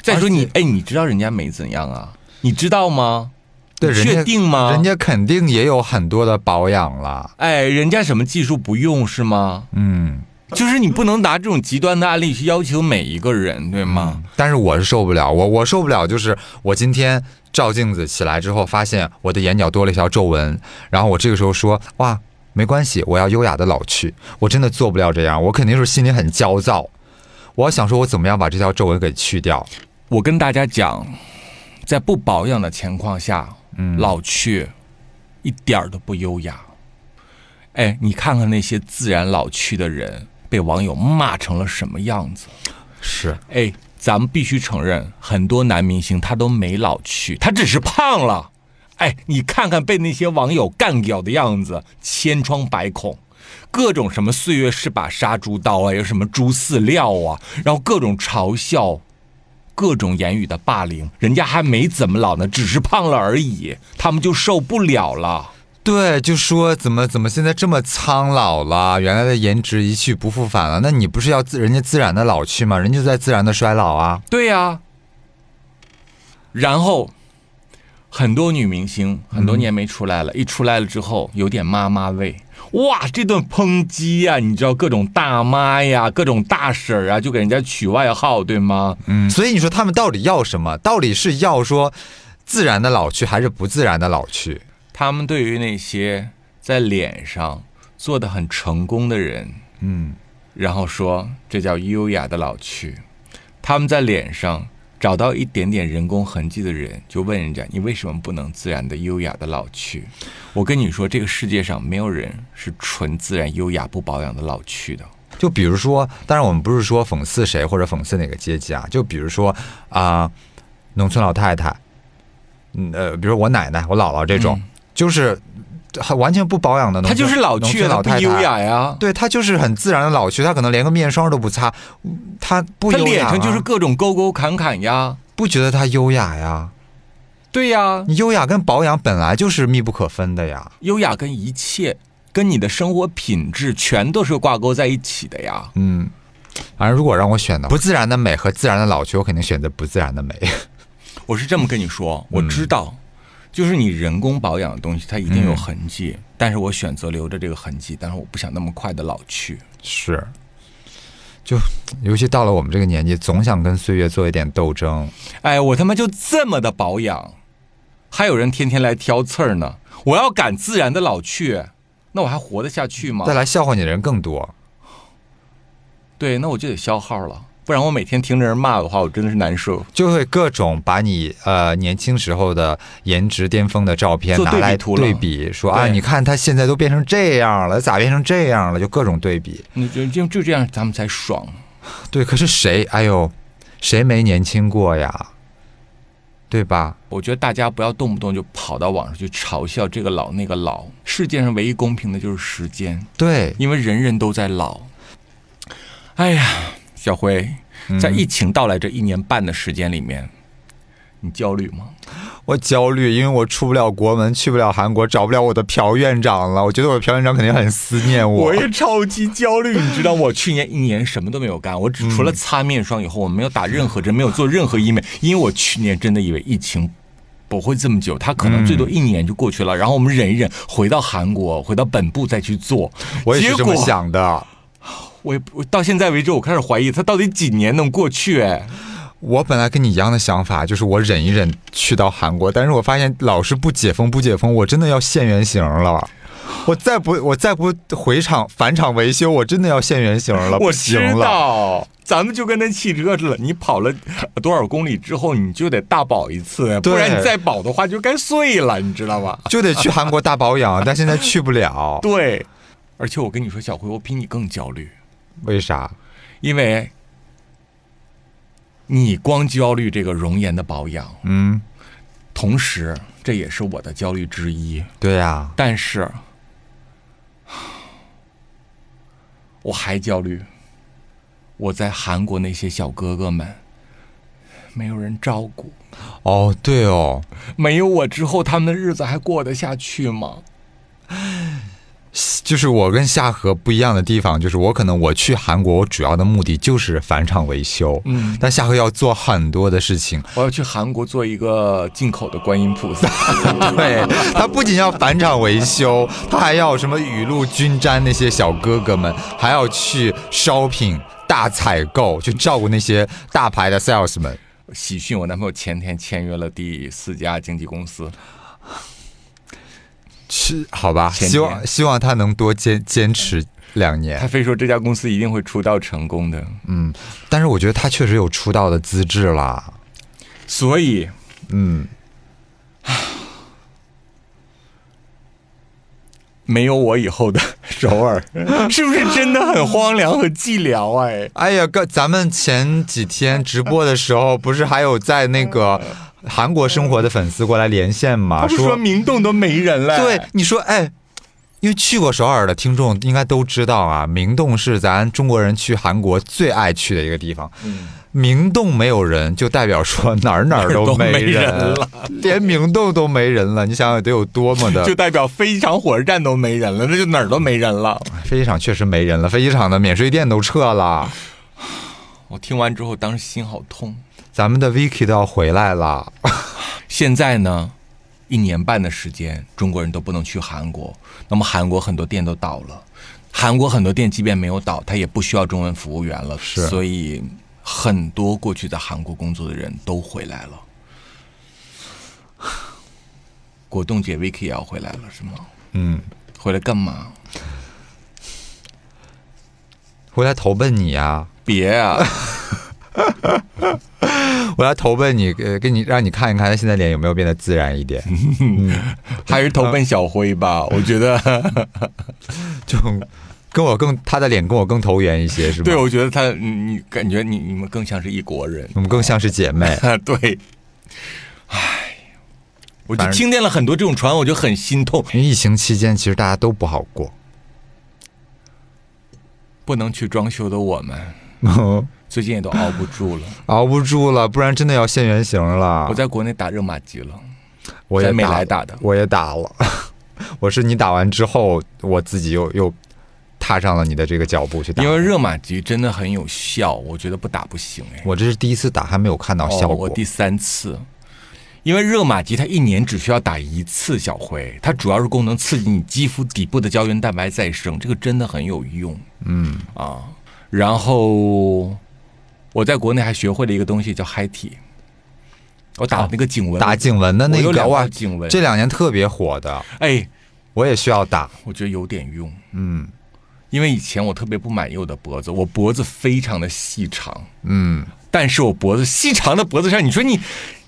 再说你，哎，你知道人家美怎样啊？你知道吗？确定吗？人家肯定也有很多的保养了。哎，人家什么技术不用是吗？嗯，就是你不能拿这种极端的案例去要求每一个人，对吗？但是我是受不了，我我受不了，就是我今天照镜子起来之后，发现我的眼角多了一条皱纹，然后我这个时候说哇，没关系，我要优雅的老去，我真的做不了这样，我肯定是心里很焦躁，我要想说我怎么样把这条皱纹给去掉。我跟大家讲，在不保养的情况下，嗯老去一点儿都不优雅。哎，你看看那些自然老去的人，被网友骂成了什么样子？是，哎，咱们必须承认，很多男明星他都没老去，他只是胖了。哎，你看看被那些网友干掉的样子，千疮百孔，各种什么岁月是把杀猪刀啊，有什么猪饲料啊，然后各种嘲笑，各种言语的霸凌，人家还没怎么老呢，只是胖了而已，他们就受不了了。对，就说怎么怎么现在这么苍老了，原来的颜值一去不复返了，那你不是要自人家自然的老去吗？人家就在自然的衰老啊。对呀、然后很多女明星很多年没出来了，一出来了之后有点妈妈味，哇，这顿抨击呀、你知道各种大妈呀，各种大婶儿啊，就给人家取外号，对吗？嗯，所以你说他们到底要什么？到底是要说自然的老去，还是不自然的老去？他们对于那些在脸上做的很成功的人，嗯，然后说这叫优雅的老去。他们在脸上找到一点点人工痕迹的人，就问人家：“你为什么不能自然的、优雅的老去？”我跟你说，这个世界上没有人是纯自然、优雅、不保养的老去的。就比如说，当然我们不是说讽刺谁或者讽刺哪个阶级啊，就比如说啊、农村老太太，嗯呃，比如我奶奶、我姥姥这种，就是很完全不保养的农他，就是老去，老太太不优雅呀。对他就是很自然的老去，他可能连个面霜都不擦，他不他优雅、啊，脸上就是各种沟沟坎坎呀。不觉得他优雅呀？对呀，你优雅跟保养本来就是密不可分的呀。优雅跟一切、跟你的生活品质全都是挂钩在一起的呀。嗯，反正如果让我选的不自然的美和自然的老去，我肯定选择不自然的美。我是这么跟你说，我知道，就是你人工保养的东西，它一定有痕迹，但是我选择留着这个痕迹，但是我不想那么快的老去。是，就尤其到了我们这个年纪，总想跟岁月做一点斗争。哎，我他妈就这么的保养，还有人天天来挑刺儿呢。我要敢自然的老去，那我还活得下去吗再？来笑话你的人更多。对，那我就得消耗了，不然我每天听着人骂我的话，我真的是难受。就会各种把你呃年轻时候的颜值巅峰的照片拿来对比对比，说啊，你看他现在都变成这样了，咋变成这样了？就各种对比。你就就就这样，咱们才爽。对，可是谁？哎呦，谁没年轻过呀？对吧？我觉得大家不要动不动就跑到网上去嘲笑这个老那个老。世界上唯一公平的就是时间，对，因为人人都在老。哎呀，小辉，在疫情到来这一年半的时间里面，你焦虑吗？我焦虑，因为我出不了国门，去不了韩国，找不了我的朴院长了。我觉得我的朴院长肯定很思念我。我也超级焦虑，你知道，我去年一年什么都没有干，我只除了擦面霜以后，我没有打任何针，没有做任何医美，因为我去年真的以为疫情不会这么久，他可能最多一年就过去了。然后我们忍一忍，回到韩国，回到本部再去做。我也是这么想的。我我到现在为止，我开始怀疑他到底几年能过去？哎。我本来跟你一样的想法，就是我忍一忍去到韩国，但是我发现老是不解封不解封，我真的要现原形了。我再不我再不回厂返厂维修，我真的要现原形了。我知道，咱们就跟那汽车似的，你跑了多少公里之后，你就得大保一次，不然你再保的话就该碎了，你知道吗？就得去韩国大保养，但现在去不了。对，而且我跟你说，小辉，我比你更焦虑。为啥？因为。你光焦虑这个容颜的保养，嗯，同时这也是我的焦虑之一。对呀，但是我还焦虑，我在韩国那些小哥哥们没有人照顾。哦，对哦，没有我之后，他们的日子还过得下去吗？就是我跟夏荷不一样的地方，就是我可能我去韩国，我主要的目的就是返厂维修。嗯，但夏荷要做很多的事情。我要去韩国做一个进口的观音菩萨。对他不仅要返厂维修，他还要什么雨露均沾那些小哥哥们，还要去 shopping 大采购，去照顾那些大牌的 sales 们。喜讯，我男朋友前天签约了第四家经纪公司。是好吧，希望希望他能多坚坚持两年。他非说这家公司一定会出道成功的。嗯，但是我觉得他确实有出道的资质啦。所以，嗯，没有我以后的首尔，是不是真的很荒凉和寂寥？哎，哎呀，哥，咱们前几天直播的时候，不是还有在那个。韩国生活的粉丝过来连线嘛？说明洞都没人了。对，你说，哎，因为去过首尔的听众应该都知道啊，明洞是咱中国人去韩国最爱去的一个地方。嗯，明洞没有人，就代表说哪儿哪儿都没人了，连明洞都没人了。你想想得有多么的，就代表飞机场、火车站都没人了，那就哪儿都没人了。飞机场确实没人了，飞机场的免税店都撤了。我听完之后，当时心好痛。咱们的 Vicky 都要回来了，现在呢，一年半的时间，中国人都不能去韩国。那么韩国很多店都倒了，韩国很多店即便没有倒，它也不需要中文服务员了。是，所以很多过去在韩国工作的人都回来了。果冻姐 Vicky 也要回来了，是吗？嗯，回来干嘛？回来投奔你呀！别啊！我要投奔你，呃，给你让你看一看他现在脸有没有变得自然一点，还是投奔小辉吧？我觉得 就跟我更他的脸跟我更投缘一些，是吧？对，我觉得他，你感觉你你们更像是一国人，我们更像是姐妹。对，唉，我就听见了很多这种传闻，我就很心痛。因为疫情期间，其实大家都不好过，不能去装修的我们。最近也都熬不住了，熬不住了，不然真的要现原形了。我在国内打热玛吉了，我也没来打的，我也打了。我是你打完之后，我自己又又踏上了你的这个脚步去打。因为热玛吉真的很有效，我觉得不打不行哎。我这是第一次打，还没有看到效果。我第三次，因为热玛吉它一年只需要打一次，小辉，它主要是功能刺激你肌肤底部的胶原蛋白再生，这个真的很有用。嗯啊，然后。我在国内还学会了一个东西，叫嗨体。我打那个颈纹，打颈纹的那个哇，颈纹这两年特别火的。哎，我也需要打，我觉得有点用。嗯，因为以前我特别不满意我的脖子，我脖子非常的细长。嗯，但是我脖子细长的脖子上，你说你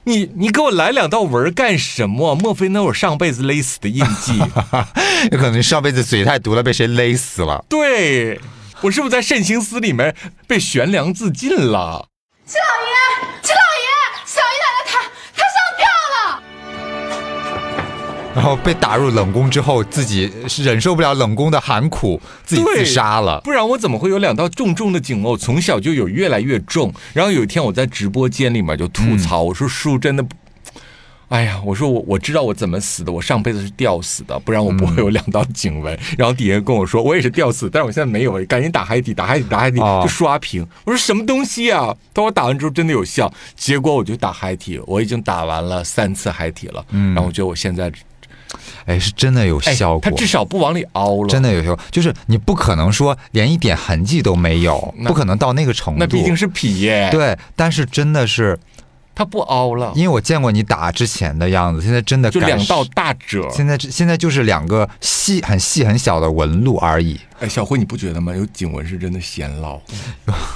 你你给我来两道纹干什么？莫非那我上辈子勒死的印记？有可能上辈子嘴太毒了，被谁勒死了？对。我是不是在慎刑司里面被悬梁自尽了？齐老爷，齐老然后被打入冷宫之后，自己忍受不了冷宫的寒苦，自己自杀了。不然我怎么会有两道重重的颈瘘？从小就有，越来越重。然后有一天我在直播间里面就吐槽，我说叔真的。哎呀，我说我我知道我怎么死的，我上辈子是吊死的，不然我不会有两道颈纹。然后底下跟我说，我也是吊死，但是我现在没有，赶紧打海底，打海底，打海底，就刷屏。我说什么东西啊？等我打完之后真的有效，结果我就打海底，我已经打完了三次海底了。嗯然后我觉得我现在，哎，是真的有效果，它至少不往里凹了，真的有效。就是你不可能说连一点痕迹都没有，不可能到那个程度。那毕竟是皮耶。对，但是真的是。它不凹了，因为我见过你打之前的样子，现在真的就两道大褶，现在现在就是两个细很细很小的纹路而已。哎，小辉，你不觉得吗？有颈纹是真的显老。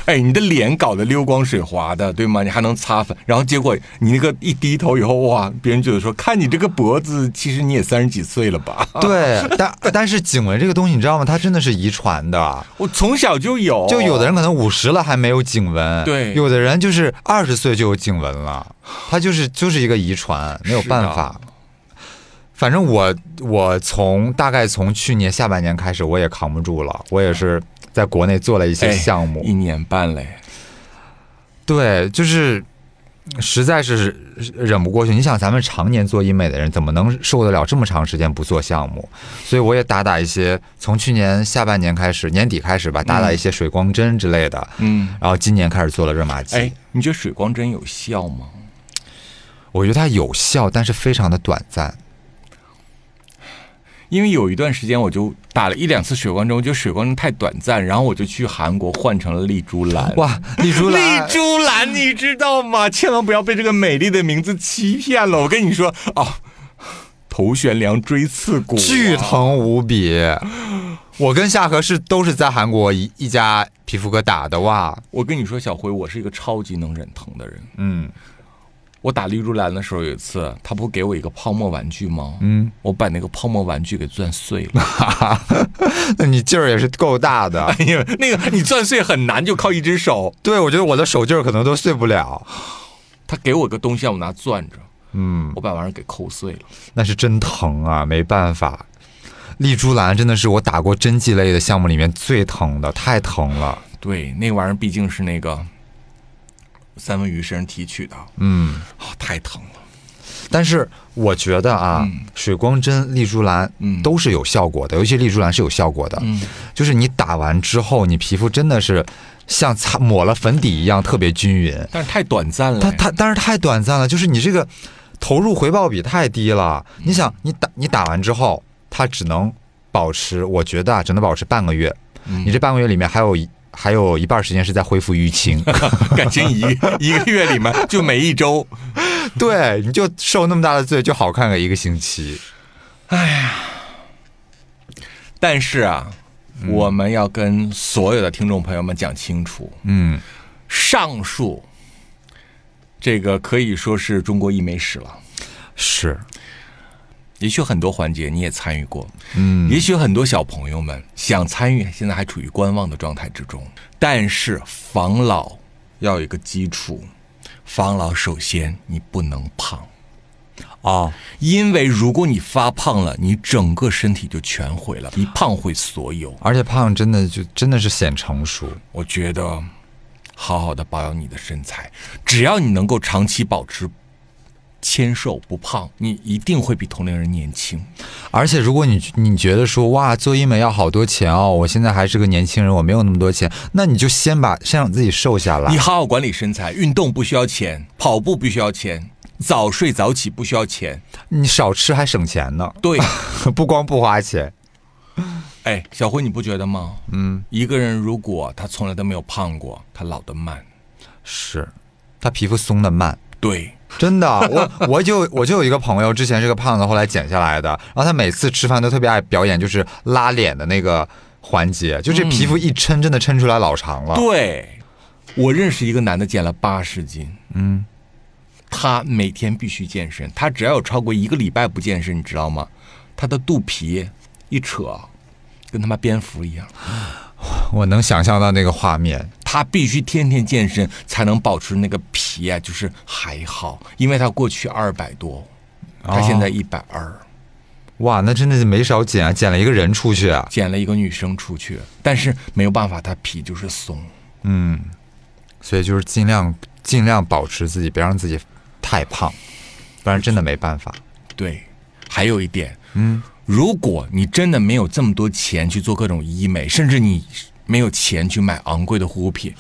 哎，你的脸搞得溜光水滑的，对吗？你还能擦粉，然后结果你那个一低头以后，哇，别人觉得说，看你这个脖子，其实你也三十几岁了吧？对，但但是颈纹这个东西，你知道吗？它真的是遗传的。我从小就有，就有的人可能五十了还没有颈纹，对，有的人就是二十岁就有颈纹了，它就是就是一个遗传，没有办法。反正我我从大概从去年下半年开始，我也扛不住了。我也是在国内做了一些项目，一年半嘞。对，就是实在是忍不过去。你想，咱们常年做医美的人，怎么能受得了这么长时间不做项目？所以我也打打一些，从去年下半年开始，年底开始吧，打打一些水光针之类的。嗯，然后今年开始做了热玛吉。哎，你觉得水光针有效吗？我觉得它有效，但是非常的短暂。因为有一段时间我就打了一两次水光针，我觉得水光针太短暂，然后我就去韩国换成了丽珠兰。哇，丽珠兰，丽珠兰，你知道吗？千万不要被这个美丽的名字欺骗了。我跟你说哦，头悬梁锥刺股，巨疼无比。我跟夏荷是都是在韩国一一家皮肤科打的哇。我跟你说，小辉，我是一个超级能忍疼的人。嗯。我打丽珠兰的时候，有一次他不给我一个泡沫玩具吗？嗯，我把那个泡沫玩具给钻碎了。那你劲儿也是够大的。哎呀，那个你钻碎很难，就靠一只手。对，我觉得我的手劲儿可能都碎不了。他给我个东西，让我拿攥着。嗯，我把玩意儿给抠碎了。那是真疼啊，没办法。丽珠兰真的是我打过针剂类的项目里面最疼的，太疼了。对，那玩意儿毕竟是那个。三文鱼身上提取的，嗯，太疼了。但是我觉得啊，水光针、丽珠兰，嗯，都是有效果的。尤其丽珠兰是有效果的，嗯，就是你打完之后，你皮肤真的是像擦抹了粉底一样特别均匀。但是太短暂了，它它但是太短暂了，就是你这个投入回报比太低了。你想，你打你打完之后，它只能保持，我觉得啊，只能保持半个月。你这半个月里面还有一。还有一半时间是在恢复淤青，感情一一个月里面就每一周，对，你就受那么大的罪，就好看个一个星期。哎呀，但是啊，我们要跟所有的听众朋友们讲清楚，嗯，上述这个可以说是中国医美史了，是。也许很多环节你也参与过，嗯，也许很多小朋友们想参与，现在还处于观望的状态之中。但是防老要有一个基础，防老首先你不能胖，啊，因为如果你发胖了，你整个身体就全毁了，一胖毁所有，而且胖真的就真的是显成熟。我觉得好好的保养你的身材，只要你能够长期保持。纤瘦不胖，你一定会比同龄人年轻。而且，如果你你觉得说哇，做医美要好多钱哦，我现在还是个年轻人，我没有那么多钱，那你就先把先让自己瘦下来。你好好管理身材，运动不需要钱，跑步不需要钱，早睡早起不需要钱，你少吃还省钱呢。对，不光不花钱。哎，小辉，你不觉得吗？嗯，一个人如果他从来都没有胖过，他老得慢，是，他皮肤松的慢。对。真的，我 我就我就有一个朋友，之前是个胖子，后来减下来的。然后他每次吃饭都特别爱表演，就是拉脸的那个环节，就这皮肤一抻，真的抻出来老长了。对，我认识一个男的减了八十斤，嗯，他每天必须健身，他只要有超过一个礼拜不健身，你知道吗？他的肚皮一扯，跟他妈蝙蝠一样。我能想象到那个画面。他必须天天健身才能保持那个皮啊，就是还好，因为他过去二百多，他现在一百二，哇，那真的是没少减啊，减了一个人出去啊。减了一个女生出去，但是没有办法，他皮就是松。嗯，所以就是尽量尽量保持自己，别让自己太胖，不然真的没办法。对，还有一点，嗯，如果你真的没有这么多钱去做各种医美，甚至你没有钱去买昂贵的护肤品，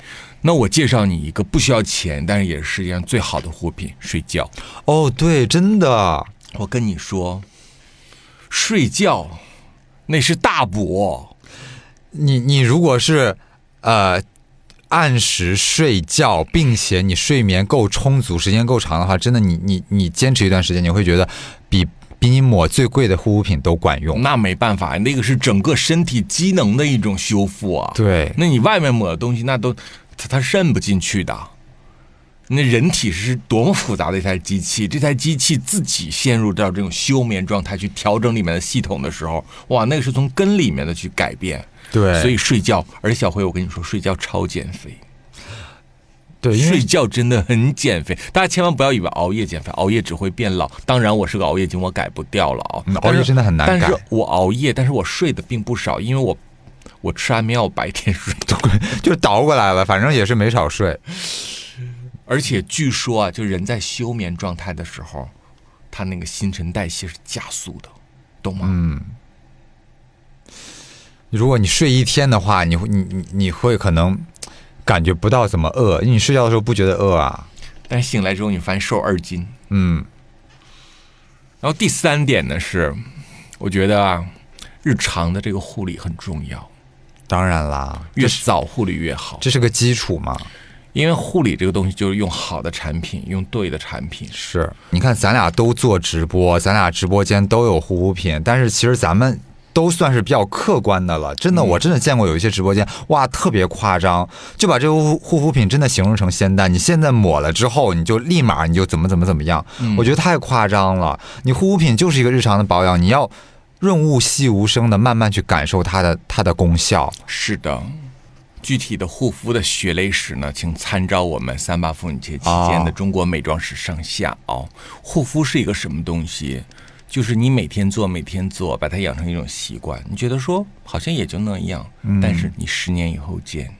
那我介绍你一个不需要钱，但是也是世界上最好的护肤品——睡觉。哦，对，真的，我跟你说，睡觉那是大补。你你如果是呃按时睡觉，并且你睡眠够充足，时间够长的话，真的你你你坚持一段时间，你会觉得比比你抹最贵的护肤品都管用。那没办法，那个是整个身体机能的一种修复啊。对，那你外面抹的东西，那都它它渗不进去的。那人体是多么复杂的一台机器，这台机器自己陷入到这种休眠状态去调整里面的系统的时候，哇，那个是从根里面的去改变。对，所以睡觉，而且小辉，我跟你说，睡觉超减肥。对，睡觉真的很减肥，大家千万不要以为熬夜减肥，熬夜只会变老。当然，我是个熬夜精，我改不掉了啊、嗯熬夜真的很难改但是我熬夜，但是我睡的并不少，因为我我吃安眠药白天睡。就倒过来了，反正也是没少睡。而且据说啊，就人在休眠状态的时候，他那个新陈代谢是加速的，懂吗？嗯，如果你睡一天的话，你会你你你会可能感觉不到怎么饿，因为你睡觉的时候不觉得饿啊。但醒来之后，你发现瘦二斤。嗯，然后第三点呢是，我觉得啊，日常的这个护理很重要，当然啦，越早护理越好。这是个基础嘛。因为护理这个东西就是用好的产品，用对的产品。是，你看咱俩都做直播，咱俩直播间都有护肤品，但是其实咱们都算是比较客观的了。真的，我真的见过有一些直播间，哇，特别夸张，就把这个护护肤品真的形容成仙丹。你现在抹了之后，你就立马你就怎么怎么怎么样，我觉得太夸张了。你护肤品就是一个日常的保养，你要润物细无声的慢慢去感受它的它的功效。是的。具体的护肤的血泪史呢，请参照我们三八妇女节期间的《中国美妆史》上下哦。护肤是一个什么东西？就是你每天做，每天做，把它养成一种习惯。你觉得说好像也就那样，嗯但是你十年以后见。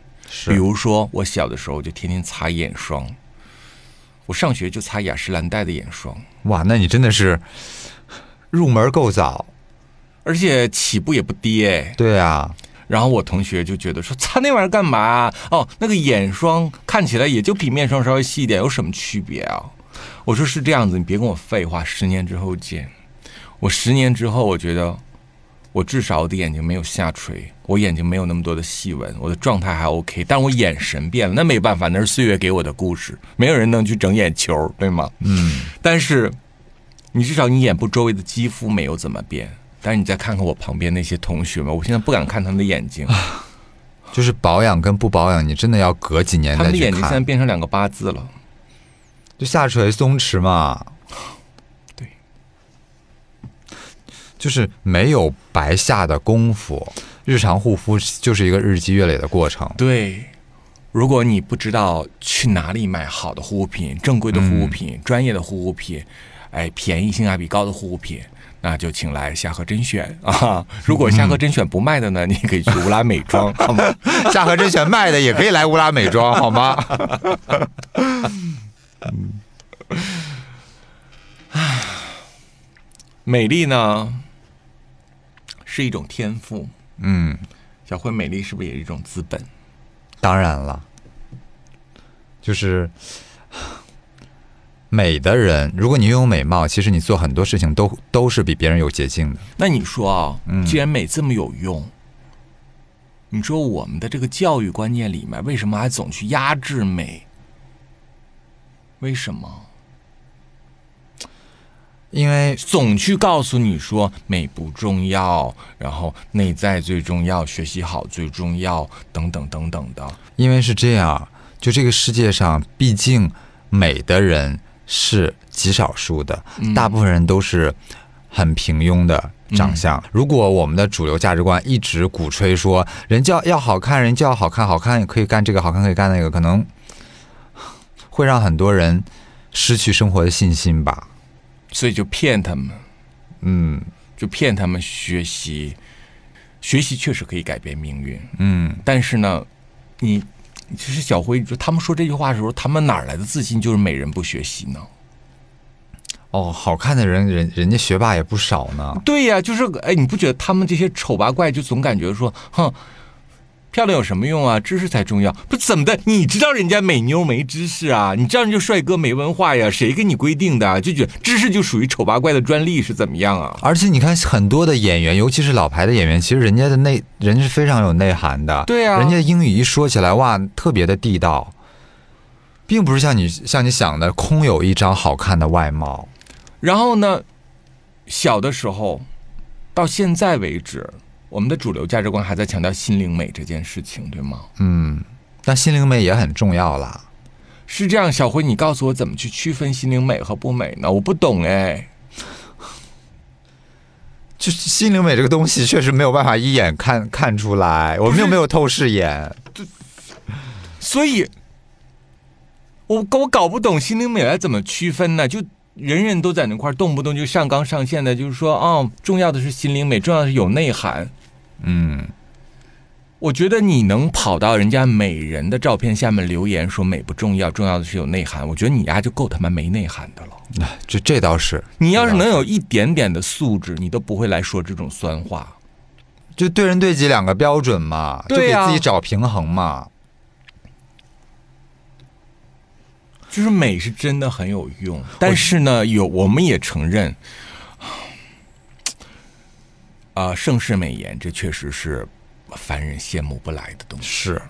比如说我小的时候就天天擦眼霜，我上学就擦雅诗兰黛的眼霜，哇，那你真的是入门够早，而且起步也不低哎。对啊。然后我同学就觉得说擦那玩意儿干嘛？哦，那个眼霜看起来也就比面霜稍微细一点，有什么区别啊？我说是这样子，你别跟我废话，十年之后见。我十年之后，我觉得我至少我的眼睛没有下垂，我眼睛没有那么多的细纹，我的状态还 OK，但我眼神变了，那没办法，那是岁月给我的故事，没有人能去整眼球，对吗？嗯，但是你至少你眼部周围的肌肤没有怎么变。但是你再看看我旁边那些同学们，我现在不敢看他们的眼睛，就是保养跟不保养，你真的要隔几年他们的眼睛现在。变成两个八字了。就下垂松弛嘛，对，就是没有白下的功夫。日常护肤就是一个日积月累的过程。对，如果你不知道去哪里买好的护肤品、正规的护肤品、专业的护肤品，哎，便宜性价比高的护肤品，那就请来夏荷甄选啊！如果夏荷甄选不卖的呢，你可以去乌拉美妆，好吗？夏荷甄选卖的也可以来乌拉美妆，好吗？美丽呢是一种天赋，嗯，小慧，美丽是不是也是一种资本？当然了，就是美的人，如果你拥有美貌，其实你做很多事情都都是比别人有捷径的。那你说啊，嗯既然美这么有用，你说我们的这个教育观念里面，为什么还总去压制美？为什么？因为总去告诉你说美不重要，然后内在最重要，学习好最重要，等等等等的。因为是这样，就这个世界上，毕竟美的人是极少数的，嗯大部分人都是很平庸的，长相。如果我们的主流价值观一直鼓吹说人就要要好看，人就要好看，好看可以干这个，好看可以干那个，可能会让很多人失去生活的信心吧。所以就骗他们，嗯就骗他们学习。学习确实可以改变命运，嗯，但是呢，你其实小辉，就他们说这句话的时候，他们哪来的自信？就是美人不学习呢？哦，好看的人人人家学霸也不少呢。对呀，就是哎，你不觉得他们这些丑八怪就总感觉说，哼，漂亮有什么用啊？知识才重要。不怎么的，你知道人家美妞没知识啊？你知道人家帅哥没文化呀？谁给你规定的？就觉得知识就属于丑八怪的专利是怎么样啊？而且你看很多的演员，尤其是老牌的演员，其实人家的内人家是非常有内涵的。对啊人家英语一说起来，哇，特别的地道，并不是像你像你想的空有一张好看的外貌。然后呢，小的时候到现在为止，我们的主流价值观还在强调心灵美这件事情，对吗？嗯，但心灵美也很重要啦。是这样，小辉，你告诉我怎么去区分心灵美和不美呢？我不懂哎。就是心灵美这个东西，确实没有办法一眼看看出来，我们又没有透视眼。所以，我我搞不懂心灵美来怎么区分呢？就人人都在那块儿，动不动就上纲上线的，就是说，哦，重要的是心灵美，重要的是有内涵。嗯，我觉得你能跑到人家美人的照片下面留言说美不重要，重要的是有内涵，我觉得你丫就够他妈没内涵的了。这这倒是，你要是能有一点点的素质，你都不会来说这种酸话。就对人对己两个标准嘛，就给自己找平衡嘛。就是美是真的很有用，但是呢，有我们也承认，啊、盛世美颜这确实是凡人羡慕不来的东西。是，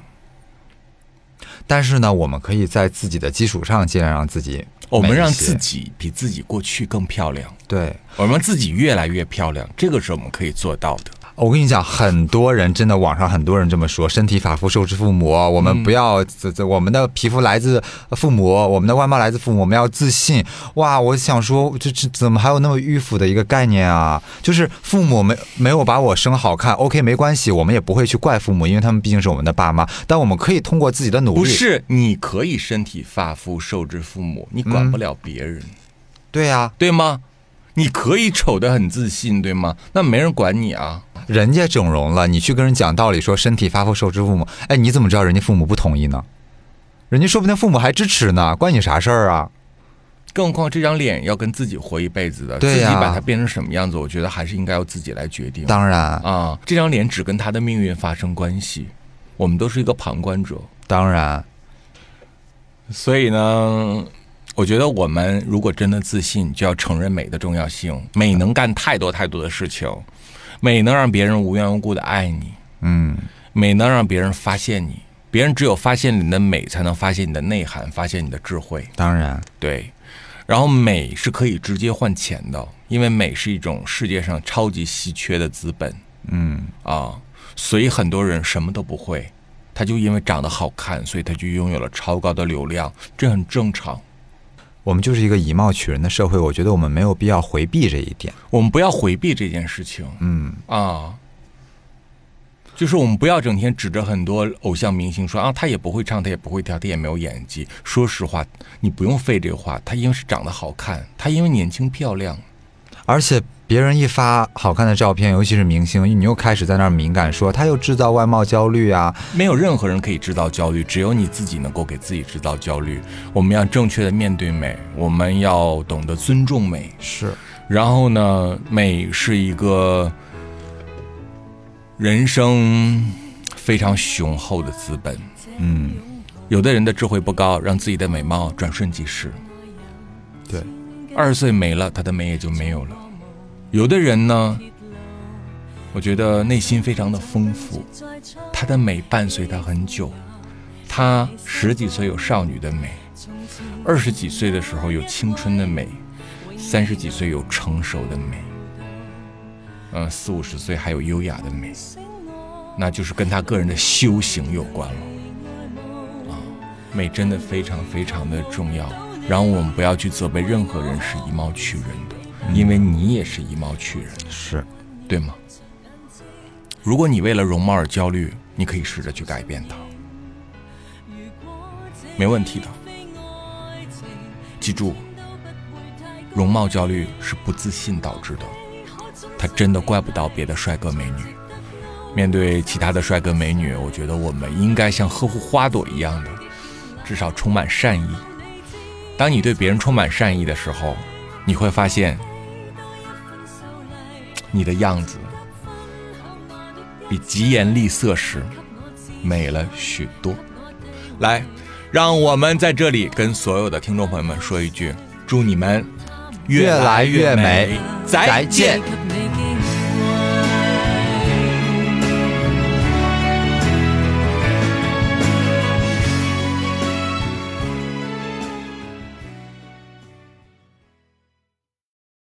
但是呢，我们可以在自己的基础上，尽量让自己我们让自己比自己过去更漂亮，对。我们自己越来越漂亮，这个是我们可以做到的。我跟你讲，很多人真的，网上很多人这么说：身体发肤受之父母，我们不要这这，我们的皮肤来自父母，我们的外貌来自父母，我们要自信。哇，我想说，这这怎么还有那么迂腐的一个概念啊？就是父母没没有把我生好看，OK，没关系，我们也不会去怪父母，因为他们毕竟是我们的爸妈。但我们可以通过自己的努力，不是，你可以身体发肤受之父母，你管不了别人，对呀、对吗？你可以丑的很自信，对吗？那没人管你啊。人家整容了，你去跟人讲道理说身体发肤受之父母，哎，你怎么知道人家父母不同意呢？人家说不定父母还支持呢，关你啥事儿啊？更何况这张脸要跟自己活一辈子的，自己把它变成什么样子，我觉得还是应该要自己来决定。当然，啊，这张脸只跟他的命运发生关系，我们都是一个旁观者。当然，所以呢，我觉得我们如果真的自信，就要承认美的重要性。美能干太多太多的事情，美能让别人无缘无故的爱你，嗯，美能让别人发现你。别人只有发现你的美，才能发现你的内涵，发现你的智慧。当然，对，然后美是可以直接换钱的，因为美是一种世界上超级稀缺的资本嗯，啊，所以很多人什么都不会，他就因为长得好看，所以他就拥有了超高的流量，这很正常。我们就是一个以貌取人的社会，我觉得我们没有必要回避这一点。我们不要回避这件事情嗯，啊，就是我们不要整天指着很多偶像明星说啊，他也不会唱，他也不会跳，他也没有演技。说实话，你不用费这个话，他因为是长得好看，他因为年轻漂亮。而且别人一发好看的照片，尤其是明星，你又开始在那儿敏感说他又制造外貌焦虑啊。没有任何人可以制造焦虑，只有你自己能够给自己制造焦虑。我们要正确的面对美，我们要懂得尊重美。是，然后呢，美是一个人生非常雄厚的资本。嗯，有的人的智慧不高，让自己的美貌转瞬即逝。对，二十岁没了，他的美也就没有了。有的人呢，我觉得内心非常的丰富，他的美伴随他很久。他十几岁有少女的美，二十几岁的时候有青春的美，三十几岁有成熟的美，嗯，四五十岁还有优雅的美，那就是跟他个人的修行有关了。啊，美真的非常非常的重要。然后我们不要去责备任何人是以貌取人，因为你也是以貌取人。是，对吗？如果你为了容貌而焦虑，你可以试着去改变它，没问题的。记住，容貌焦虑是不自信导致的，他真的怪不到别的帅哥美女。面对其他的帅哥美女，我觉得我们应该像呵护花朵一样的，至少充满善意。当你对别人充满善意的时候，你会发现，你的样子比疾言厉色时美了许多。来，让我们在这里跟所有的听众朋友们说一句：祝你们越来越美再见。